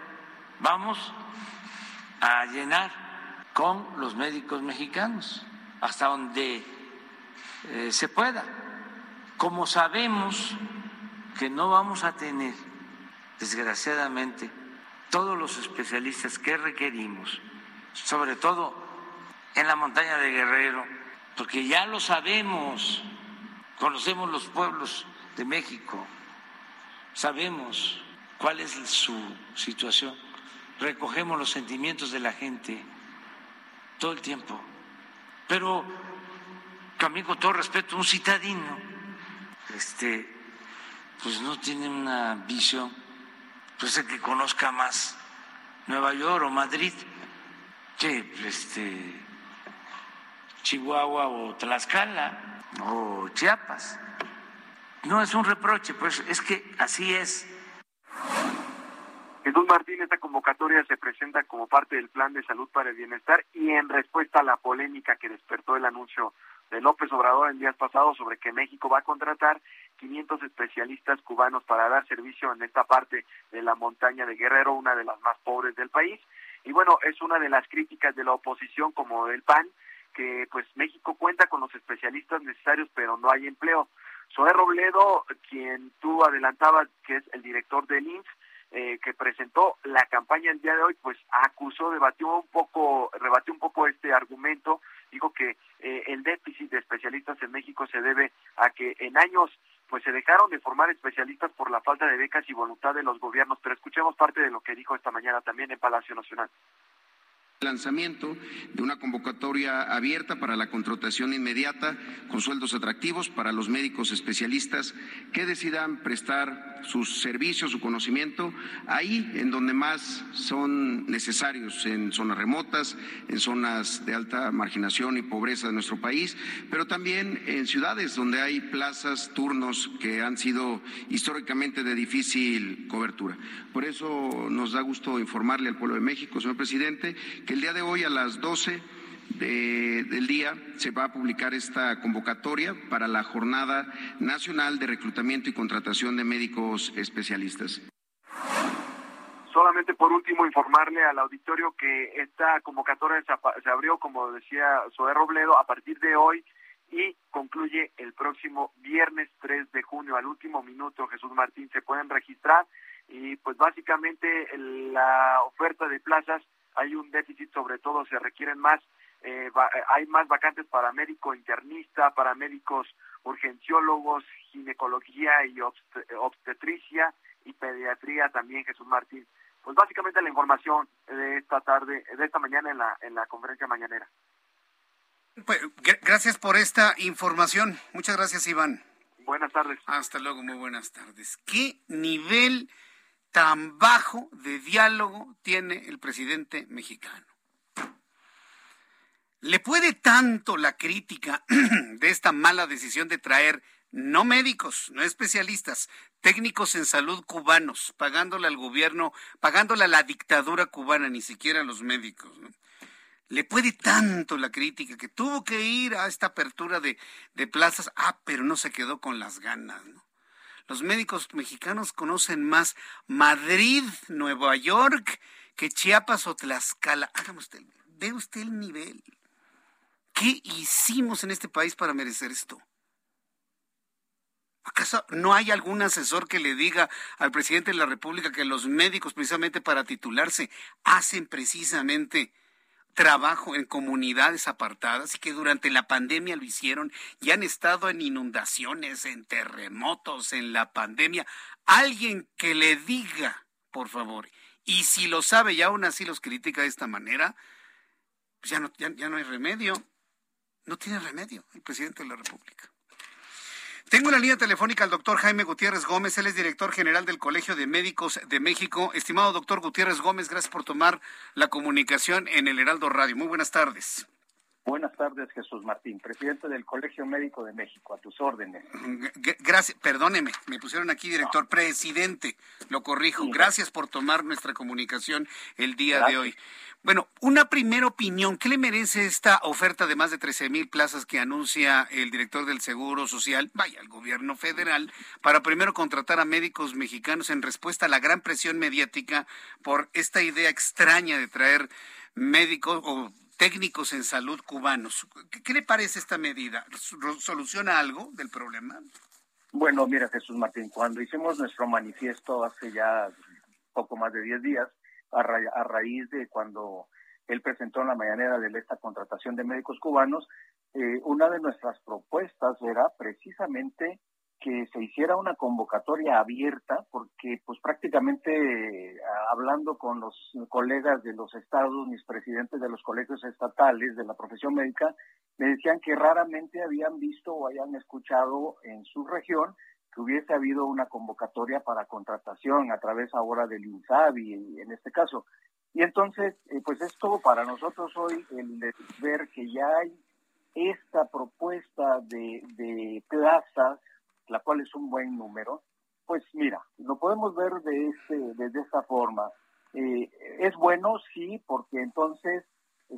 vamos a llenar con los médicos mexicanos hasta donde eh, se pueda. Como sabemos que no vamos a tener, desgraciadamente, todos los especialistas que requerimos, sobre todo en la montaña de Guerrero, porque ya lo sabemos, conocemos los pueblos de México, sabemos cuál es su situación, recogemos los sentimientos de la gente todo el tiempo, pero también con todo respeto, un citadino, este, pues no tiene una visión pues el que conozca más Nueva York o Madrid que este Chihuahua o Tlaxcala o Chiapas. No es un reproche, pues es que así es. Jesús Martín, esta convocatoria se presenta como parte del Plan de Salud para el Bienestar y en respuesta a la polémica que despertó el anuncio de López Obrador en días pasados sobre que México va a contratar 500 especialistas cubanos para dar servicio en esta parte de la montaña de Guerrero, una de las más pobres del país. Y bueno, es una de las críticas de la oposición como del PAN, que pues México cuenta con los especialistas necesarios, pero no hay empleo. Zoé Robledo, quien tú adelantabas, que es el director del INSS, eh, que presentó la campaña el día de hoy, pues acusó, debatió un poco, rebatió un poco este argumento, dijo que eh, el déficit de especialistas en México se debe a que en años pues se dejaron de formar especialistas por la falta de becas y voluntad de los gobiernos, pero escuchemos parte de lo que dijo esta mañana también en Palacio Nacional lanzamiento de una convocatoria abierta para la contratación inmediata con sueldos atractivos para los médicos especialistas que decidan prestar sus servicios, su conocimiento ahí en donde más son necesarios, en zonas remotas, en zonas de alta marginación y pobreza de nuestro país, pero también en ciudades donde hay plazas, turnos que han sido históricamente de difícil cobertura. Por eso nos da gusto informarle al pueblo de México, señor presidente, que el día de hoy a las 12 del día se va a publicar esta convocatoria para la Jornada Nacional de Reclutamiento y Contratación de Médicos Especialistas. Solamente por último informarle al auditorio que esta convocatoria se abrió, como decía Zoé Robledo, a partir de hoy y concluye el próximo viernes 3 de junio. Al último minuto, Jesús Martín, se pueden registrar y pues básicamente la oferta de plazas hay un déficit, sobre todo se requieren más, eh, eh, hay más vacantes para médico internista, para médicos urgenciólogos, ginecología y obstetricia y pediatría también, Jesús Martín. Pues básicamente la información de esta tarde, de esta mañana en la, en la conferencia mañanera. Pues, gracias por esta información. Muchas gracias, Iván. Buenas tardes. Hasta luego, muy buenas tardes. ¿Qué nivel tan bajo de diálogo tiene el presidente mexicano. ¿Le puede tanto la crítica de esta mala decisión de traer no médicos, no especialistas, técnicos en salud cubanos, pagándole al gobierno, pagándole a la dictadura cubana, ni siquiera a los médicos. Le puede tanto la crítica que tuvo que ir a esta apertura de, de plazas, ah, pero no se quedó con las ganas. ¿no? Los médicos mexicanos conocen más Madrid, Nueva York, que Chiapas o Tlaxcala. Hágame usted, ve usted el nivel. ¿Qué hicimos en este país para merecer esto? ¿Acaso no hay algún asesor que le diga al presidente de la República que los médicos, precisamente para titularse, hacen precisamente trabajo en comunidades apartadas y que durante la pandemia lo hicieron y han estado en inundaciones, en terremotos, en la pandemia? Alguien que le diga, por favor, y si lo sabe y aún así los critica de esta manera, pues ya no, ya no hay remedio. No tiene remedio el presidente de la República. Tengo en la línea telefónica al doctor Jaime Gutiérrez Gómez, él es director general del Colegio de Médicos de México. Estimado doctor Gutiérrez Gómez, gracias por tomar la comunicación en el Heraldo Radio. Muy buenas tardes. Buenas tardes, Jesús Martín, presidente del Colegio Médico de México, a tus órdenes. Gracias, perdóneme, me pusieron aquí director, presidente, lo corrijo. Gracias por tomar nuestra comunicación el día de hoy. Bueno, una primera opinión, ¿qué le merece esta oferta de más de 13 mil plazas que anuncia el director del Seguro Social, vaya, el gobierno federal, para primero contratar a médicos mexicanos en respuesta a la gran presión mediática por esta idea extraña de traer médicos o técnicos en salud cubanos? ¿Qué, le parece esta medida? ¿Soluciona algo del problema? Bueno, mira, Jesús Martín, cuando hicimos nuestro manifiesto hace ya poco más de 10 días, a, raíz de cuando él presentó en la mañanera de esta contratación de médicos cubanos, eh, una de nuestras propuestas era precisamente que se hiciera una convocatoria abierta, porque pues prácticamente hablando con los colegas de los estados, mis presidentes de los colegios estatales de la profesión médica, me decían que raramente habían visto o hayan escuchado en su región que hubiese habido una convocatoria para contratación a través ahora del INSABI en este caso. Y entonces, eh, pues es todo para nosotros hoy el ver que ya hay esta propuesta de, de plazas, la cual es un buen número, pues mira, lo podemos ver de, este, de, esta forma. Eh, es bueno, sí, porque entonces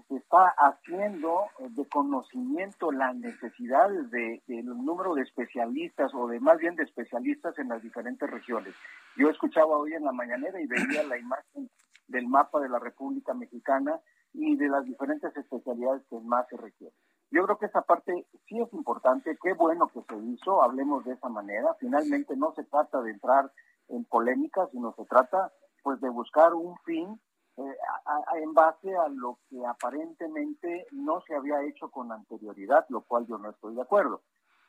se está haciendo eh, de conocimiento las necesidades del de, número de especialistas o de más bien de especialistas en las diferentes regiones. Yo escuchaba hoy en la mañanera y veía la imagen del mapa de la República Mexicana y de las diferentes especialidades que más se requieren. Yo creo que esa parte sí es importante, qué bueno que se hizo, hablemos de esa manera. Finalmente no se trata de entrar en polémica, sino se trata pues de buscar un fin eh, en base a lo que aparentemente no se había hecho con anterioridad, lo cual yo no estoy de acuerdo.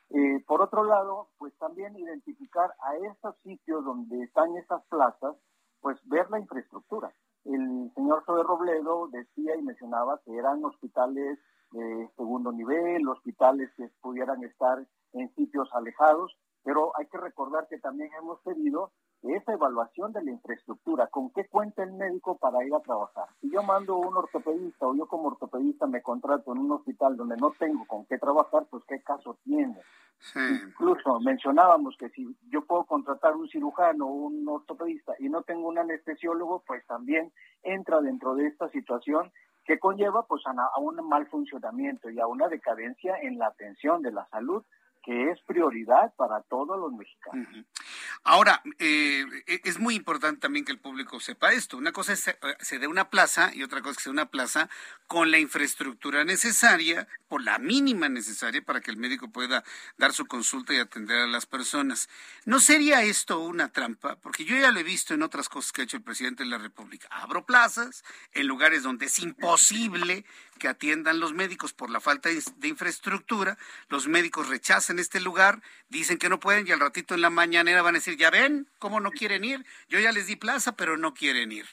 Eh, por otro lado, pues también identificar a esos sitios donde están esas plazas, pues ver la infraestructura. El señor Sobe Robledo decía y mencionaba que eran hospitales de segundo nivel, hospitales que pudieran estar en sitios alejados, pero hay que recordar que también hemos pedido esa evaluación de la infraestructura, con qué cuenta el médico para ir a trabajar. Si yo mando un ortopedista o yo como ortopedista me contrato en un hospital donde no tengo con qué trabajar, pues qué caso tiene. Incluso mencionábamos que si yo puedo contratar un cirujano o un ortopedista y no tengo un anestesiólogo, pues también entra dentro de esta situación que conlleva pues a, un mal funcionamiento y a una decadencia en la atención de la salud que es prioridad para todos los mexicanos. Ahora, eh, e, es muy importante también que el público sepa esto. Una cosa es eh, se dé una plaza y otra cosa es que se dé una plaza con la infraestructura necesaria, por la mínima necesaria para que el médico pueda dar su consulta y atender a las personas. ¿No sería esto una trampa? Porque yo ya lo he visto en otras cosas que ha hecho el presidente de la República. Abro plazas en lugares donde es imposible que atiendan los médicos por la falta de infraestructura. Los médicos rechazan este lugar, dicen que no pueden y al ratito en la mañanera van a decir, ya ven, cómo no quieren ir. Yo ya les di plaza, pero no quieren ir.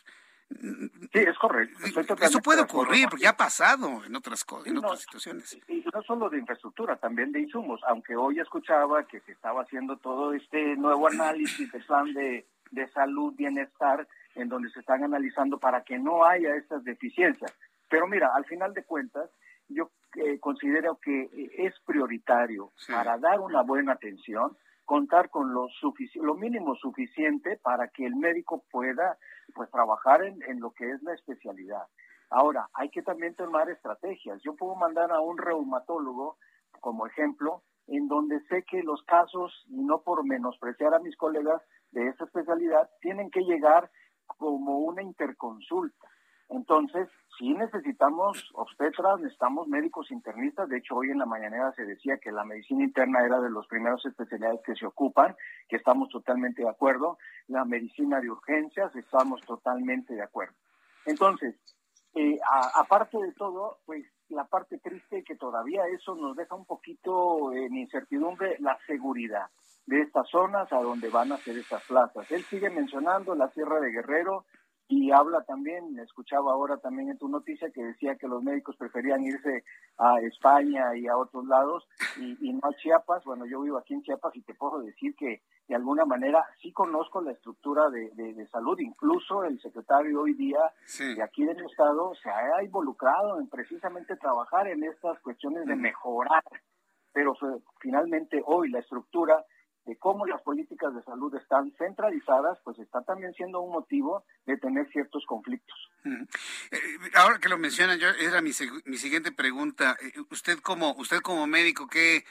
Sí, es correcto. Eso puede ocurrir, porque ya ha pasado en otras cosas, en otras situaciones. Y no solo de infraestructura, también de insumos. Aunque hoy escuchaba que se estaba haciendo todo este nuevo análisis de plan de, de salud, bienestar, en donde se están analizando para que no haya estas deficiencias. Pero mira, al final de cuentas, yo eh, considero que es prioritario para dar una buena atención contar con lo, lo mínimo suficiente para que el médico pueda pues trabajar en, en lo que es la especialidad. Ahora, hay que también tomar estrategias. Yo puedo mandar a un reumatólogo, como ejemplo, en donde sé que los casos, y no por menospreciar a mis colegas de esa especialidad, tienen que llegar como una interconsulta. Entonces, sí necesitamos obstetras, necesitamos médicos internistas. De hecho, hoy en la mañanera se decía que la medicina interna era de los primeros especialidades que se ocupan, que estamos totalmente de acuerdo. La medicina de urgencias, estamos totalmente de acuerdo. Entonces, eh, aparte de todo, pues la parte triste que todavía eso nos deja un poquito en incertidumbre, la seguridad de estas zonas a donde van a ser estas plazas. Él sigue mencionando la Sierra de Guerrero, y habla también, escuchaba ahora también en tu noticia que decía que los médicos preferían irse a España y a otros lados y, no a Chiapas. Bueno, yo vivo aquí en Chiapas y te puedo decir que de alguna manera sí conozco la estructura de, de, salud, incluso el secretario hoy día de aquí del Estado se ha involucrado en precisamente trabajar en estas cuestiones de mejorar, pero finalmente hoy la estructura de cómo las políticas de salud están centralizadas, pues está también siendo un motivo de tener ciertos conflictos. Eh, ahora que lo mencionan, yo era mi, mi siguiente pregunta. Eh, usted como usted como médico, ¿qué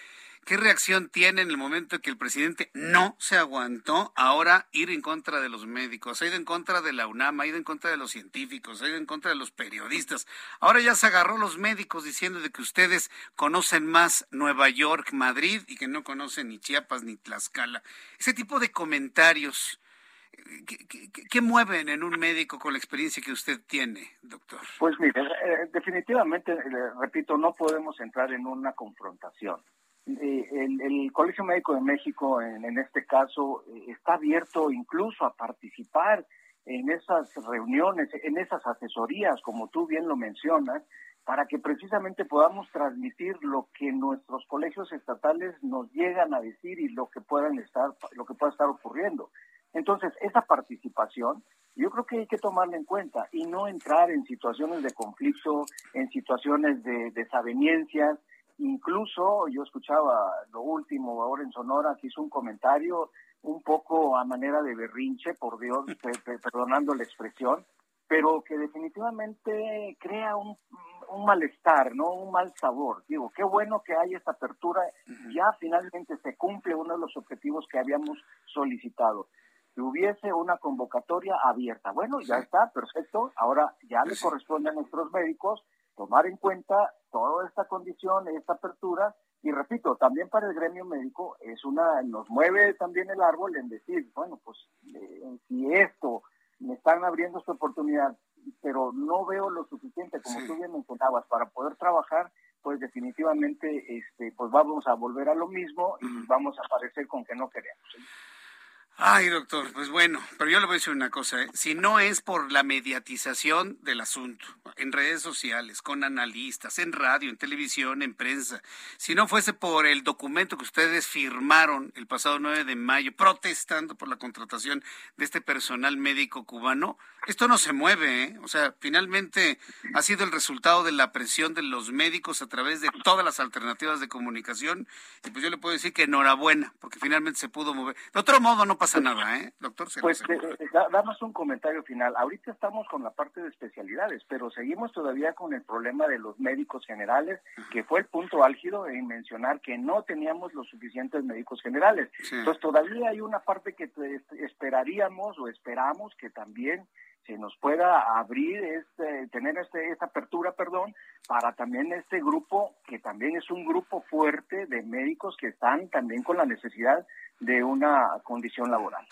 ¿Qué reacción tiene en el momento en que el presidente no se aguantó ahora ir en contra de los médicos? Ha ido en contra de la UNAM, ha ido en contra de los científicos, ha ido en contra de los periodistas. Ahora ya se agarró los médicos diciendo de que ustedes conocen más Nueva York, Madrid y que no conocen ni Chiapas ni Tlaxcala. Ese tipo de comentarios. ¿Qué, mueven en un médico con la experiencia que usted tiene, doctor? Pues mire, eh, definitivamente, repito, no podemos entrar en una confrontación. Eh, el, Colegio Médico de México, en, este caso, eh, está abierto incluso a participar en esas reuniones, en esas asesorías, como tú bien lo mencionas, para que precisamente podamos transmitir lo que nuestros colegios estatales nos llegan a decir y lo que puedan estar, lo que pueda estar ocurriendo. Entonces, esa participación, yo creo que hay que tomarla en cuenta y no entrar en situaciones de conflicto, en situaciones de desavenencias, Incluso yo escuchaba lo último ahora en Sonora que hizo un comentario un poco a manera de berrinche, por Dios, perdonando la expresión, pero que definitivamente crea un, un, malestar, ¿no? Un mal sabor. Digo, qué bueno que hay esta apertura, ya finalmente se cumple uno de los objetivos que habíamos solicitado. Que hubiese una convocatoria abierta. Bueno, ya está, perfecto. Ahora ya le corresponde a nuestros médicos tomar en cuenta toda esta condición, esta apertura, y repito, también para el gremio médico es una, nos mueve también el árbol en decir, bueno, pues eh, si esto, me están abriendo esta oportunidad, pero no veo lo suficiente, como tú bien mencionabas, para poder trabajar, pues definitivamente, este, pues vamos a volver a lo mismo y vamos a aparecer con que no queremos. Ay, doctor, pues bueno, pero yo le voy a decir una cosa, ¿eh? si no es por la mediatización del asunto, en redes sociales, con analistas, en radio, en televisión, en prensa, si no fuese por el documento que ustedes firmaron el pasado 9 de mayo, protestando por la contratación de este personal médico cubano, esto no se mueve, ¿eh? o sea, finalmente ha sido el resultado de la presión de los médicos a través de todas las alternativas de comunicación, y pues yo le puedo decir que enhorabuena, porque finalmente se pudo mover. De otro modo, no pasa nada, ¿eh, doctor? pues eh, eh, damos un comentario final. Ahorita estamos con la parte de especialidades, pero seguimos todavía con el problema de los médicos generales, que fue el punto álgido en mencionar que no teníamos los suficientes médicos generales. Entonces todavía hay una parte que esperaríamos o esperamos que también se nos pueda abrir, este, tener este, esta apertura, perdón, para también este grupo, que también es un grupo fuerte de médicos que están también con la necesidad de una condición laboral.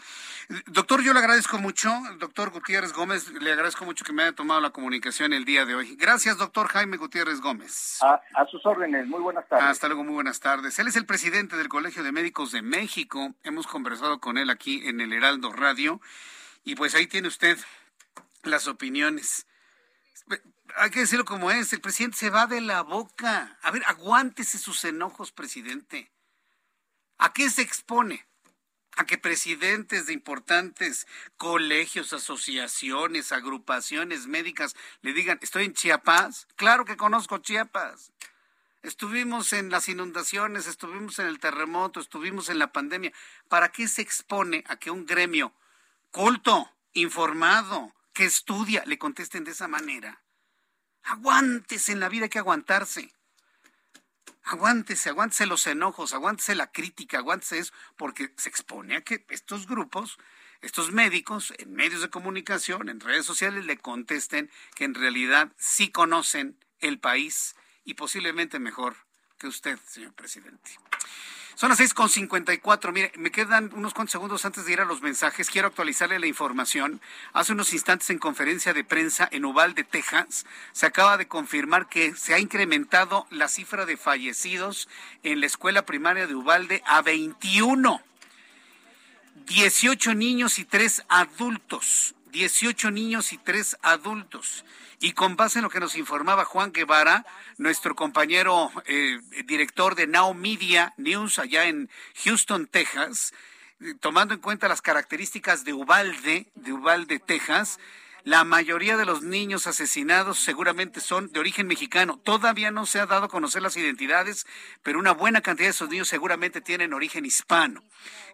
Doctor, yo le agradezco mucho, doctor Gutiérrez Gómez, le agradezco mucho que me haya tomado la comunicación el día de hoy. Gracias, doctor Jaime Gutiérrez Gómez. A, a sus órdenes, muy buenas tardes. Hasta luego, muy buenas tardes. Él es el presidente del Colegio de Médicos de México. Hemos conversado con él aquí en el Heraldo Radio. Y pues ahí tiene usted las opiniones. Hay que decirlo como es, el presidente se va de la boca. A ver, aguántese sus enojos, presidente. ¿A qué se expone? A que presidentes de importantes colegios, asociaciones, agrupaciones médicas le digan, estoy en Chiapas. Claro que conozco Chiapas. Estuvimos en las inundaciones, estuvimos en el terremoto, estuvimos en la pandemia. ¿Para qué se expone a que un gremio culto, informado, estudia, le contesten de esa manera? Aguántese en la vida, hay que aguantarse. Aguántese, aguántese los enojos, aguántese la crítica, aguántese eso, porque se expone a que estos grupos, estos médicos, en medios de comunicación, en redes sociales, le contesten que en realidad sí conocen el país y posiblemente mejor que usted, señor presidente. Son las seis con cincuenta y cuatro. Mire, me quedan unos cuantos segundos antes de ir a los mensajes. Quiero actualizarle la información. Hace unos instantes en conferencia de prensa en Uvalde, Texas, se acaba de confirmar que se ha incrementado la cifra de fallecidos en la escuela primaria de Uvalde a 21. 18 niños y 3 adultos. 18 niños y 3 adultos. Y con base en lo que nos informaba Juan Guevara, nuestro compañero eh, director de Now Media News allá en Houston, Texas, eh, tomando en cuenta las características de Uvalde, de Uvalde, Texas, la mayoría de los niños asesinados seguramente son de origen mexicano. Todavía no se ha dado a conocer las identidades, pero una buena cantidad de esos niños seguramente tienen origen hispano.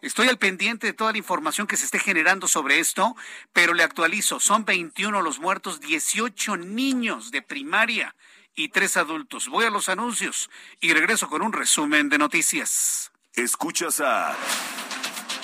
Estoy al pendiente de toda la información que se esté generando sobre esto, pero le actualizo. Son 21 los muertos, 18 niños de primaria y tres adultos. Voy a los anuncios y regreso con un resumen de noticias. Escuchas a...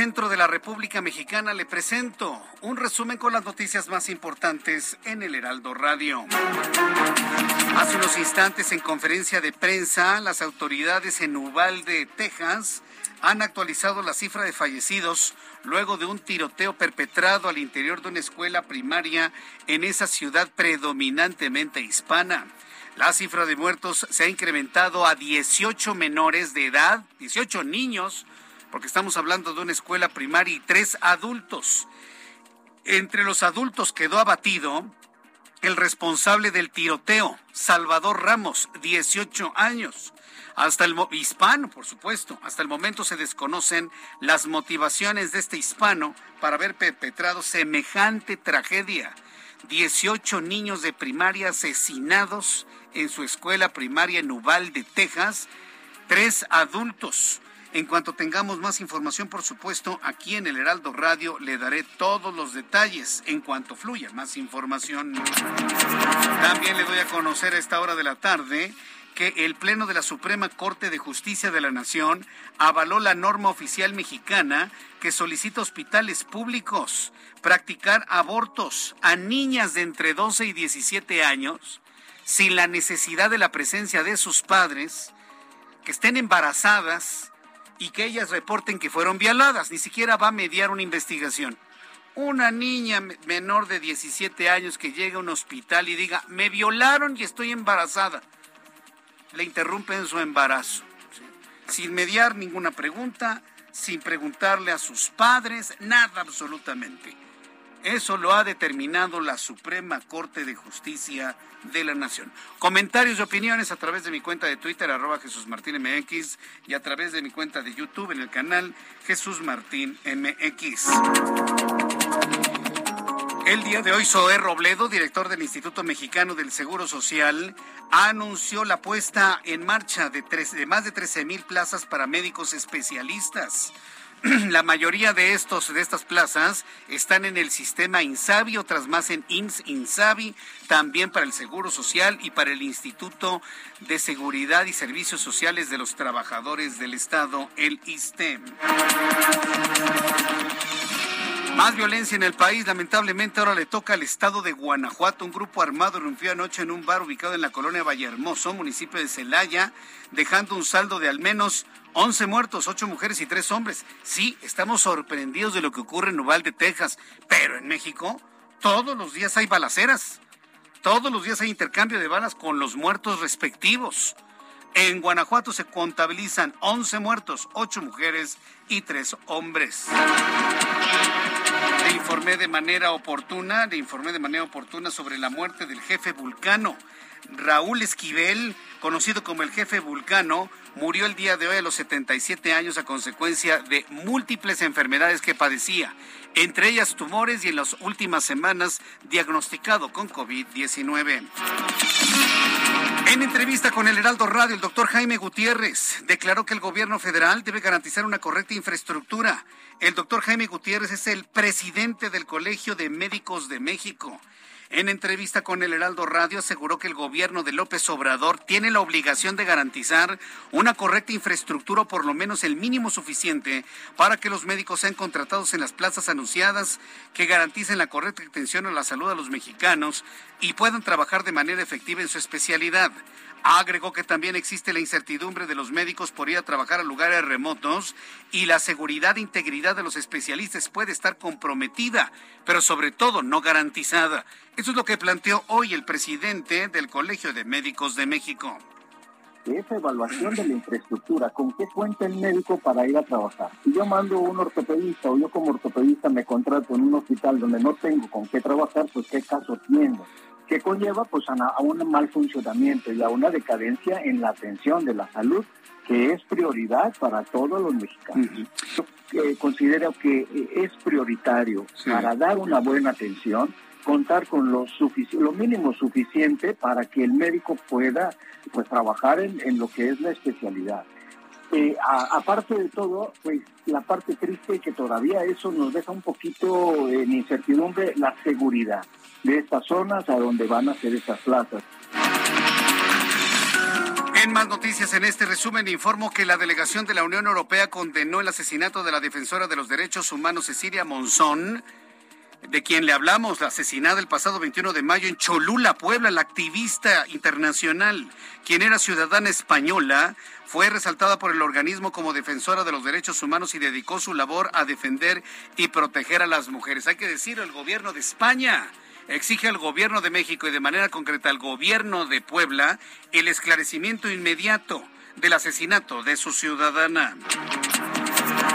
Centro de la República Mexicana le presento un resumen con las noticias más importantes en el Heraldo Radio. Hace unos instantes en conferencia de prensa, las autoridades en Uvalde, Texas, han actualizado la cifra de fallecidos luego de un tiroteo perpetrado al interior de una escuela primaria en esa ciudad predominantemente hispana. La cifra de muertos se ha incrementado a 18 menores de edad, 18 niños porque estamos hablando de una escuela primaria y tres adultos. Entre los adultos quedó abatido el responsable del tiroteo, Salvador Ramos, 18 años. Hasta el hispano, por supuesto. Hasta el momento se desconocen las motivaciones de este hispano para haber perpetrado semejante tragedia. 18 niños de primaria asesinados en su escuela primaria en Uvalde, Texas. Tres adultos. En cuanto tengamos más información, por supuesto, aquí en el Heraldo Radio le daré todos los detalles en cuanto fluya más información. También le doy a conocer a esta hora de la tarde que el Pleno de la Suprema Corte de Justicia de la Nación avaló la norma oficial mexicana que solicita hospitales públicos practicar abortos a niñas de entre 12 y 17 años sin la necesidad de la presencia de sus padres, que estén embarazadas y que ellas reporten que fueron violadas. Ni siquiera va a mediar una investigación. Una niña menor de 17 años que llega a un hospital y diga, me violaron y estoy embarazada. Le interrumpen su embarazo. Sin mediar ninguna pregunta, sin preguntarle a sus padres, nada absolutamente. Eso lo ha determinado la Suprema Corte de Justicia de la Nación. Comentarios y opiniones a través de mi cuenta de Twitter, arroba Jesús Martín MX, y a través de mi cuenta de YouTube en el canal Jesús Martín MX. El día de hoy, Zoé Robledo, director del Instituto Mexicano del Seguro Social, anunció la puesta en marcha de, de más de 13 mil plazas para médicos especialistas la mayoría de estos de estas plazas están en el sistema Insabi, otras más en IMSS Insabi, también para el Seguro Social y para el Instituto de Seguridad y Servicios Sociales de los Trabajadores del Estado, el ISTEM. Más violencia en el país. Lamentablemente ahora le toca al estado de Guanajuato. Un grupo armado rompió anoche en un bar ubicado en la colonia Vallehermoso, municipio de Celaya, dejando un saldo de al menos 11 muertos, 8 mujeres y 3 hombres. Sí, estamos sorprendidos de lo que ocurre en Uvalde, Texas, pero en México todos los días hay balaceras. Todos los días hay intercambio de balas con los muertos respectivos. En Guanajuato se contabilizan 11 muertos, 8 mujeres y 3 hombres. Le informé de manera oportuna, le informé de manera oportuna sobre la muerte del jefe vulcano. Raúl Esquivel, conocido como el jefe vulcano, murió el día de hoy a los 77 años a consecuencia de múltiples enfermedades que padecía, entre ellas tumores y en las últimas semanas diagnosticado con COVID-19. En entrevista con el Heraldo Radio, el doctor Jaime Gutiérrez declaró que el gobierno federal debe garantizar una correcta infraestructura. El doctor Jaime Gutiérrez es el presidente del Colegio de Médicos de México. En entrevista con el Heraldo Radio aseguró que el gobierno de López Obrador tiene la obligación de garantizar una correcta infraestructura o por lo menos el mínimo suficiente para que los médicos sean contratados en las plazas anunciadas, que garanticen la correcta atención a la salud a los mexicanos y puedan trabajar de manera efectiva en su especialidad. Agregó que también existe la incertidumbre de los médicos por ir a trabajar a lugares remotos y la seguridad e integridad de los especialistas puede estar comprometida, pero sobre todo no garantizada. Eso es lo que planteó hoy el presidente del Colegio de Médicos de México. Esa evaluación de la infraestructura, ¿con qué cuenta el médico para ir a trabajar? Si yo mando un ortopedista o yo como ortopedista me contrato en un hospital donde no tengo con qué trabajar, pues qué caso tiene que conlleva pues a, un mal funcionamiento y a una decadencia en la atención de la salud que es prioridad para todos los mexicanos. Yo eh, considero que eh, es prioritario para dar una buena atención contar con lo, lo mínimo suficiente para que el médico pueda pues trabajar en, lo que es la especialidad. Eh, aparte de todo, pues la parte triste que todavía eso nos deja un poquito en incertidumbre, la seguridad de estas zonas a donde van a ser esas plazas. En más noticias en este resumen informo que la delegación de la Unión Europea condenó el asesinato de la defensora de los derechos humanos Cecilia Monzón, de quien le hablamos, la asesinada el pasado 21 de mayo en Cholula, Puebla, la activista internacional, quien era ciudadana española, fue resaltada por el organismo como defensora de los derechos humanos y dedicó su labor a defender y proteger a las mujeres. Hay que decir, el gobierno de España exige al gobierno de México y de manera concreta al gobierno de Puebla el esclarecimiento inmediato del asesinato de su ciudadana.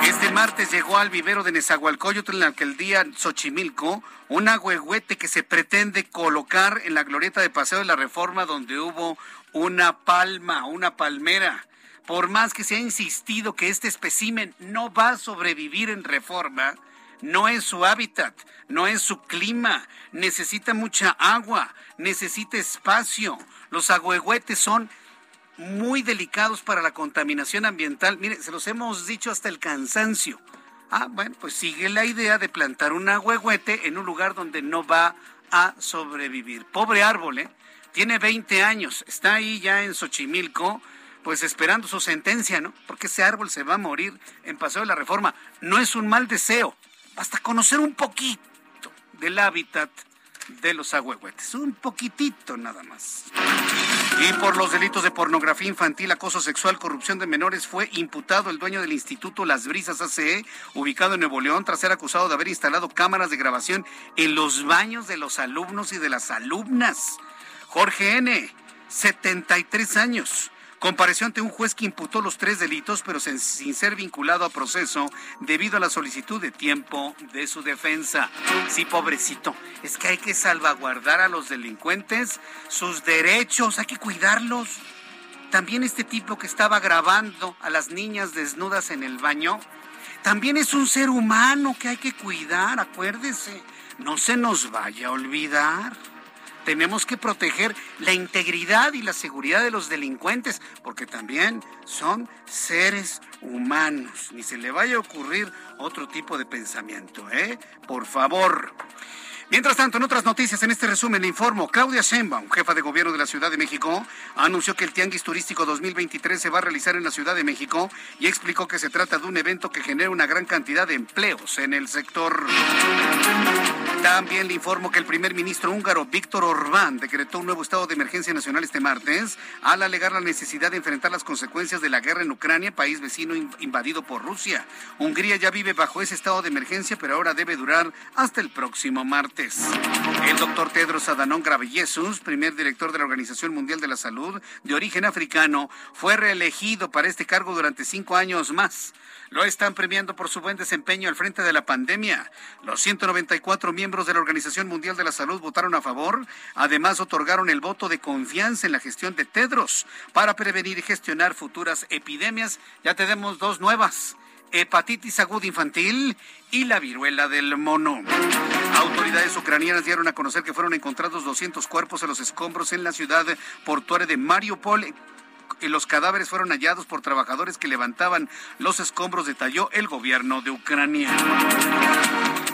Este martes llegó al vivero de Nezahualcóyotl en la alcaldía Xochimilco un agüehuete que se pretende colocar en la glorieta de Paseo de la Reforma donde hubo una palma, una palmera. Por más que se ha insistido que este espécimen no va a sobrevivir en Reforma, no es su hábitat, no es su clima, necesita mucha agua, necesita espacio. Los agüehuetes son muy delicados para la contaminación ambiental. Mire, se los hemos dicho hasta el cansancio. Ah, bueno, pues sigue la idea de plantar un agüehuete en un lugar donde no va a sobrevivir. Pobre árbol, ¿eh? Tiene 20 años, está ahí ya en Xochimilco, pues esperando su sentencia, ¿no? Porque ese árbol se va a morir en Paseo de la Reforma. No es un mal deseo, hasta conocer un poquito del hábitat de los agüehuetes, un poquitito nada más. Y por los delitos de pornografía infantil, acoso sexual, corrupción de menores, fue imputado el dueño del Instituto Las Brisas ACE, ubicado en Nuevo León, tras ser acusado de haber instalado cámaras de grabación en los baños de los alumnos y de las alumnas. Jorge N., 73 años compareció ante un juez que imputó los tres delitos, pero sin, ser vinculado a proceso debido a la solicitud de tiempo de su defensa. Sí, pobrecito, es que hay que salvaguardar a los delincuentes, sus derechos, hay que cuidarlos. También este tipo que estaba grabando a las niñas desnudas en el baño, también es un ser humano que hay que cuidar, acuérdese, no se nos vaya a olvidar. Tenemos que proteger la integridad y la seguridad de los delincuentes, porque también son seres humanos. Ni se le vaya a ocurrir otro tipo de pensamiento, ¿eh? Por favor. Mientras tanto, en otras noticias, en este resumen le informo, Claudia Sheinbaum, jefa de gobierno de la Ciudad de México, anunció que el Tianguis Turístico 2023 se va a realizar en la Ciudad de México y explicó que se trata de un evento que genera una gran cantidad de empleos en el sector. También le informo que el primer ministro húngaro, Víctor Orbán, decretó un nuevo estado de emergencia nacional este martes al alegar la necesidad de enfrentar las consecuencias de la guerra en Ucrania, país vecino invadido por Rusia. Hungría ya vive bajo ese estado de emergencia, pero ahora debe durar hasta el próximo martes. El doctor Tedros Adhanom Ghebreyesus, primer director de la Organización Mundial de la Salud de origen africano, fue reelegido para este cargo durante cinco años más. Lo están premiando por su buen desempeño al frente de la pandemia. Los 194 miembros de la Organización Mundial de la Salud votaron a favor. Además, otorgaron el voto de confianza en la gestión de Tedros para prevenir y gestionar futuras epidemias. Ya tenemos dos nuevas hepatitis aguda infantil y la viruela del mono. Autoridades ucranianas dieron a conocer que fueron encontrados 200 cuerpos en los escombros en la ciudad portuaria de Mariupol los cadáveres fueron hallados por trabajadores que levantaban los escombros, detalló el gobierno de Ucrania.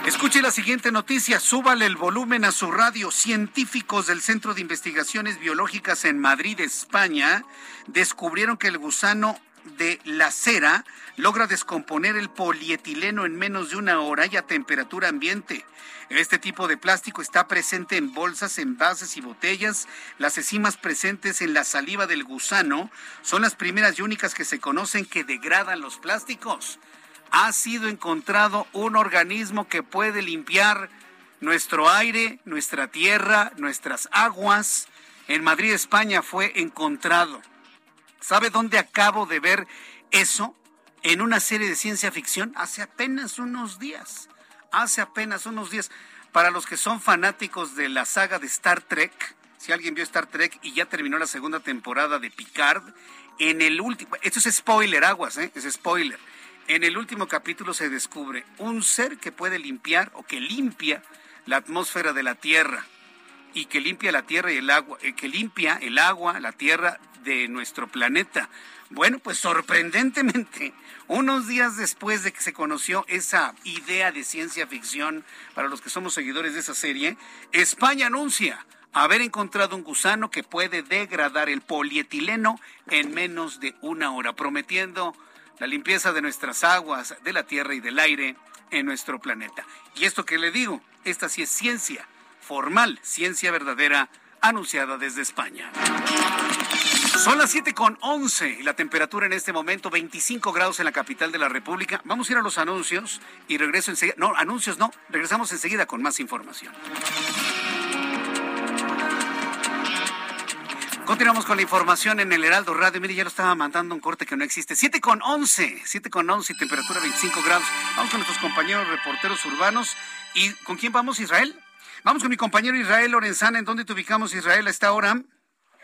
Escuche la siguiente noticia, súbale el volumen a su radio. Científicos del Centro de Investigaciones Biológicas en Madrid, España, descubrieron que el gusano de la cera logra descomponer el polietileno en menos de una hora y a temperatura ambiente. Este tipo de plástico está presente en bolsas, envases y botellas. Las enzimas presentes en la saliva del gusano son las primeras y únicas que se conocen que degradan los plásticos. Ha sido encontrado un organismo que puede limpiar nuestro aire, nuestra tierra, nuestras aguas. En Madrid, España fue encontrado. ¿Sabe dónde acabo de ver eso? En una serie de ciencia ficción hace apenas unos días. Hace apenas unos días. Para los que son fanáticos de la saga de Star Trek, si alguien vio Star Trek y ya terminó la segunda temporada de Picard, en el último, esto es spoiler, aguas, ¿eh? es spoiler. En el último capítulo se descubre un ser que puede limpiar o que limpia la atmósfera de la Tierra y que limpia la Tierra y el agua, eh, que limpia el agua, la Tierra de nuestro planeta. Bueno, pues sorprendentemente, unos días después de que se conoció esa idea de ciencia ficción, para los que somos seguidores de esa serie, España anuncia haber encontrado un gusano que puede degradar el polietileno en menos de una hora, prometiendo la limpieza de nuestras aguas, de la tierra y del aire en nuestro planeta. Y esto que le digo, esta sí es ciencia formal, ciencia verdadera, anunciada desde España. Son las 7 con 11 y la temperatura en este momento 25 grados en la capital de la República. Vamos a ir a los anuncios y regreso enseguida. No, anuncios no, regresamos enseguida con más información. Continuamos con la información en el Heraldo Radio. Mire, ya lo estaba mandando un corte que no existe. 7 con 11, 7 con 11 y temperatura 25 grados. Vamos con nuestros compañeros reporteros urbanos. ¿Y con quién vamos, Israel? Vamos con mi compañero Israel Lorenzana. ¿En dónde te ubicamos, Israel, a esta hora?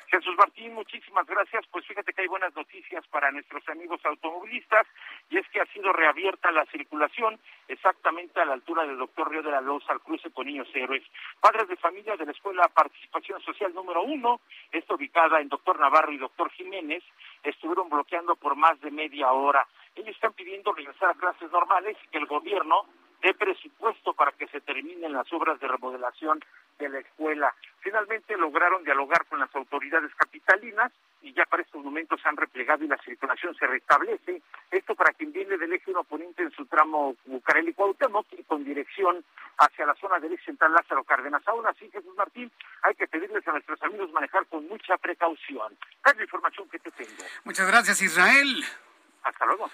Jesús Martín, muchísimas gracias. Pues fíjate que hay buenas noticias para nuestros amigos automovilistas y es que ha sido reabierta la circulación exactamente a la altura del doctor Río de la Loza al cruce con Niños Héroes. Padres de familia de la Escuela Participación Social número uno, esta ubicada en Doctor Navarro y Doctor Jiménez, estuvieron bloqueando por más de media hora. Ellos están pidiendo regresar a clases normales y que el gobierno dé presupuesto para que se terminen las obras de remodelación de la escuela. Finalmente lograron dialogar con las autoridades capitalinas y ya para estos momentos se han replegado y la circulación se restablece. Esto para quien viene del eje 1 poniente en su tramo Bucareli Cuauhtémoc y con dirección hacia la zona del eje central Lázaro Cárdenas. Aún así, Jesús Martín, hay que pedirles a nuestros amigos manejar con mucha precaución. Es la información que te tengo. Muchas gracias, Israel. Hasta luego.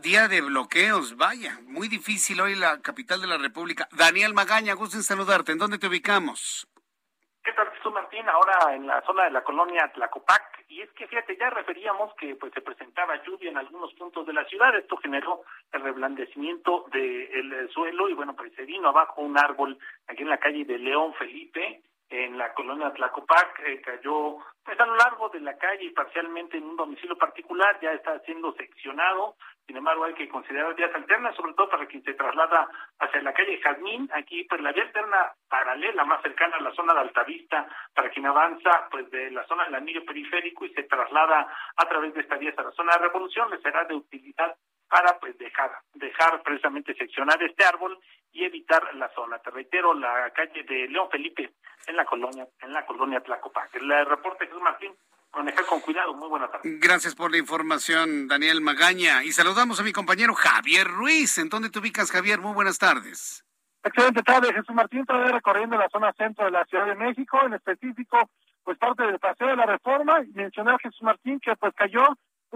día de bloqueos, vaya, muy difícil hoy la capital de la República. Daniel Magaña, gusto en saludarte. ¿En dónde te ubicamos? ¿Qué tal, tú, Martín? Ahora en la zona de la colonia Tlacopac. Y es que, fíjate, ya referíamos que pues se presentaba lluvia en algunos puntos de la ciudad. Esto generó el reblandecimiento del suelo y, bueno, pues se vino abajo un árbol aquí en la calle de León Felipe en la colonia Tlacopac, eh, cayó pues a lo largo de la calle y parcialmente en un domicilio particular, ya está siendo seccionado, sin embargo hay que considerar vías alternas, sobre todo para quien se traslada hacia la calle Jazmín, aquí pues la vía alterna paralela más cercana a la zona de Altavista, para quien avanza pues de la zona del anillo periférico y se traslada a través de esta vía a la zona de Revolución, le será de utilidad para pues dejar dejar precisamente seccionar este árbol y evitar la zona. Te reitero, la calle de León Felipe en la colonia en la colonia Tlacopac. El reporte Jesús Martín manejar con cuidado. Muy buena tarde. Gracias por la información, Daniel Magaña. Y saludamos a mi compañero Javier Ruiz. ¿En dónde te ubicas, Javier? Muy buenas tardes. Excelente tarde, Jesús Martín. Todavía recorriendo la zona centro de la Ciudad de México, en específico, pues parte del paseo de la Reforma. Y mencionar, Jesús Martín, que pues cayó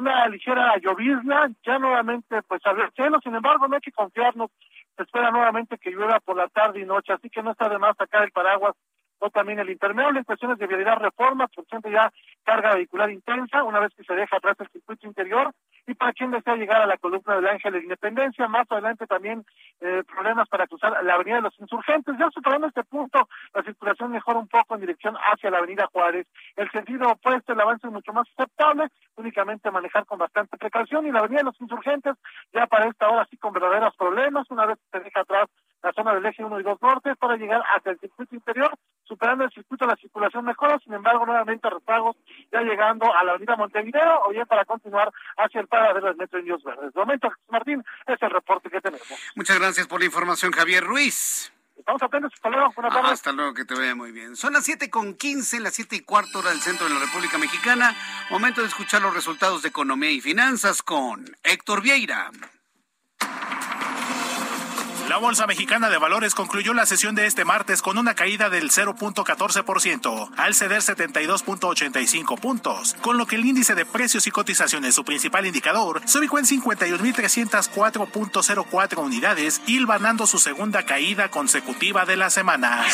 una ligera llovizna, ya nuevamente pues abrió cielo, sin embargo no hay que confiarnos, se espera nuevamente que llueva por la tarde y noche, así que no está de más sacar el paraguas o también el en cuestiones de vialidad reforma, por ejemplo ya carga vehicular intensa, una vez que se deja atrás el circuito interior, y para quien desea llegar a la columna del Ángel de Independencia, más adelante también eh, problemas para cruzar la avenida de los insurgentes, ya superando este punto, la circulación mejora un poco en dirección hacia la avenida Juárez, el sentido opuesto, el avance es mucho más aceptable, únicamente manejar con bastante precaución, y la avenida de los insurgentes ya para esta hora sí con verdaderos problemas, una vez que se deja atrás la zona del eje 1 y 2 norte para llegar hasta el circuito interior, superando el circuito la circulación mejora, sin embargo nuevamente rezagos ya llegando a la avenida Montevideo o bien para continuar hacia el paradero del metro Indios Verdes. De momento, Martín, es el reporte que tenemos. Muchas gracias por la información, Javier Ruiz. Estamos atentos, hasta luego, buenas tardes. hasta luego, que te vaya muy bien. Son las siete con quince, las siete y cuarto hora del centro de la República Mexicana. Momento de escuchar los resultados de economía y finanzas con Héctor Vieira. La Bolsa Mexicana de Valores concluyó la sesión de este martes con una caída del 0.14% al ceder 72.85 puntos, con lo que el índice de precios y cotizaciones, su principal indicador, se ubicó en 51.304.04 unidades, hilvanando su segunda caída consecutiva de la semana.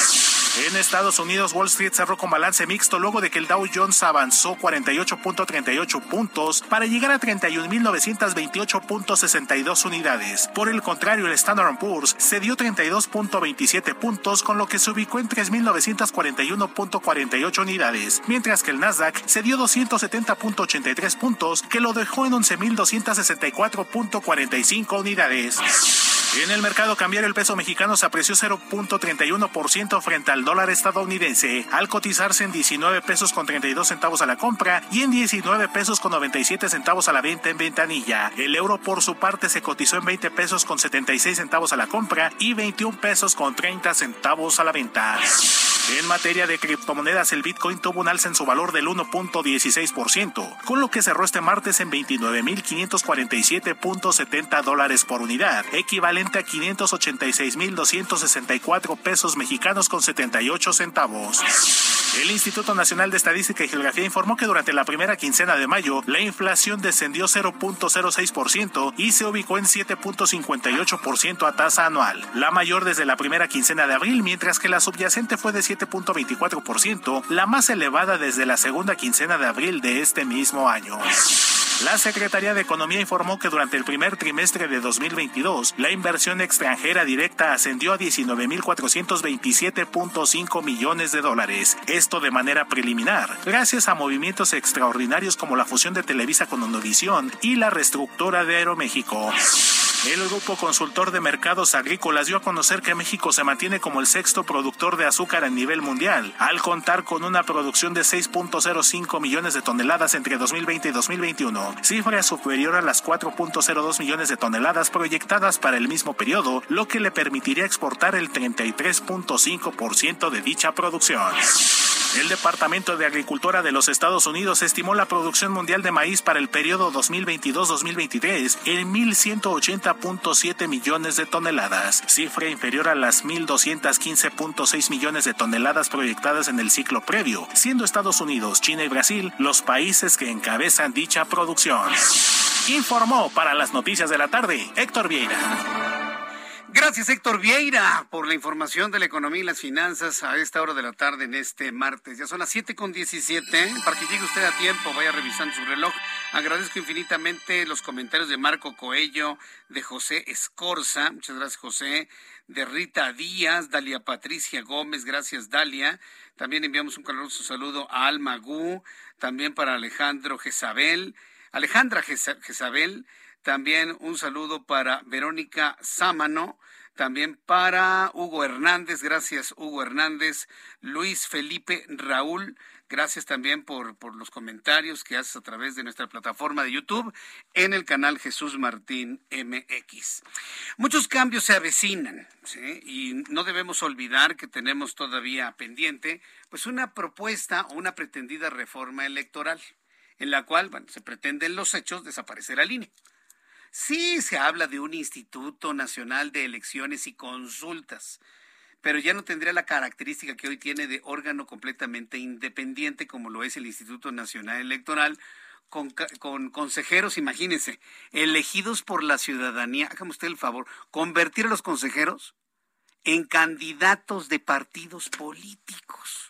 En Estados Unidos, Wall Street cerró con balance mixto luego de que el Dow Jones avanzó 48.38 puntos para llegar a 31.928.62 unidades. Por el contrario, el Standard Poor's se dio 32.27 puntos, con lo que se ubicó en 3.941.48 unidades, mientras que el Nasdaq se dio 270.83 puntos, que lo dejó en 11.264.45 unidades. En el mercado cambiario el peso mexicano se apreció 0.31% frente al dólar estadounidense, al cotizarse en 19 pesos con 32 centavos a la compra y en 19 pesos con 97 centavos a la venta en ventanilla. El euro por su parte se cotizó en 20 pesos con 76 centavos a la compra y 21 pesos con 30 centavos a la venta. En materia de criptomonedas, el Bitcoin tuvo un alza en su valor del 1.16%, con lo que cerró este martes en 29.547.70 dólares por unidad, equivalente a 586.264 pesos mexicanos con 78 centavos. El Instituto Nacional de Estadística y Geografía informó que durante la primera quincena de mayo, la inflación descendió 0.06% y se ubicó en 7.58% a tasa anual, la mayor desde la primera quincena de abril, mientras que la subyacente fue de 7.24%, la más elevada desde la segunda quincena de abril de este mismo año. La Secretaría de Economía informó que durante el primer trimestre de 2022, la inversión extranjera directa ascendió a 19.427.5 millones de dólares. Esto de manera preliminar, gracias a movimientos extraordinarios como la fusión de Televisa con Univisión y la reestructura de Aeroméxico. El Grupo Consultor de Mercados Agrícolas dio a conocer que México se mantiene como el sexto productor de azúcar a nivel mundial, al contar con una producción de 6.05 millones de toneladas entre 2020 y 2021, cifra superior a las 4.02 millones de toneladas proyectadas para el mismo periodo, lo que le permitiría exportar el 33.5% de dicha producción. El Departamento de Agricultura de los Estados Unidos estimó la producción mundial de maíz para el periodo 2022-2023 en 1.180.7 millones de toneladas, cifra inferior a las 1.215.6 millones de toneladas proyectadas en el ciclo previo, siendo Estados Unidos, China y Brasil los países que encabezan dicha producción. Informó para las noticias de la tarde Héctor Vieira. Gracias, Héctor Vieira, por la información de la economía y las finanzas a esta hora de la tarde en este martes. Ya son las siete con diecisiete. Para que llegue usted a tiempo, vaya revisando su reloj. Agradezco infinitamente los comentarios de Marco Coello, de José Escorza. Muchas gracias, José. De Rita Díaz, Dalia Patricia Gómez. Gracias, Dalia. También enviamos un caluroso saludo a Alma Gu. También para Alejandro Jezabel. Alejandra Jezabel. También un saludo para Verónica Sámano. También para Hugo Hernández, gracias Hugo Hernández, Luis Felipe Raúl, gracias también por, por los comentarios que haces a través de nuestra plataforma de YouTube en el canal Jesús Martín MX. Muchos cambios se avecinan y no debemos olvidar que tenemos todavía pendiente pues una propuesta o una pretendida reforma electoral en la cual bueno, se pretenden los hechos desaparecer al INE. Sí se habla de un Instituto Nacional de Elecciones y Consultas, pero ya no tendría la característica que hoy tiene de órgano completamente independiente como lo es el Instituto Nacional Electoral, con, consejeros, imagínense, elegidos por la ciudadanía. Hágame usted el favor, convertir a los consejeros en candidatos de partidos políticos.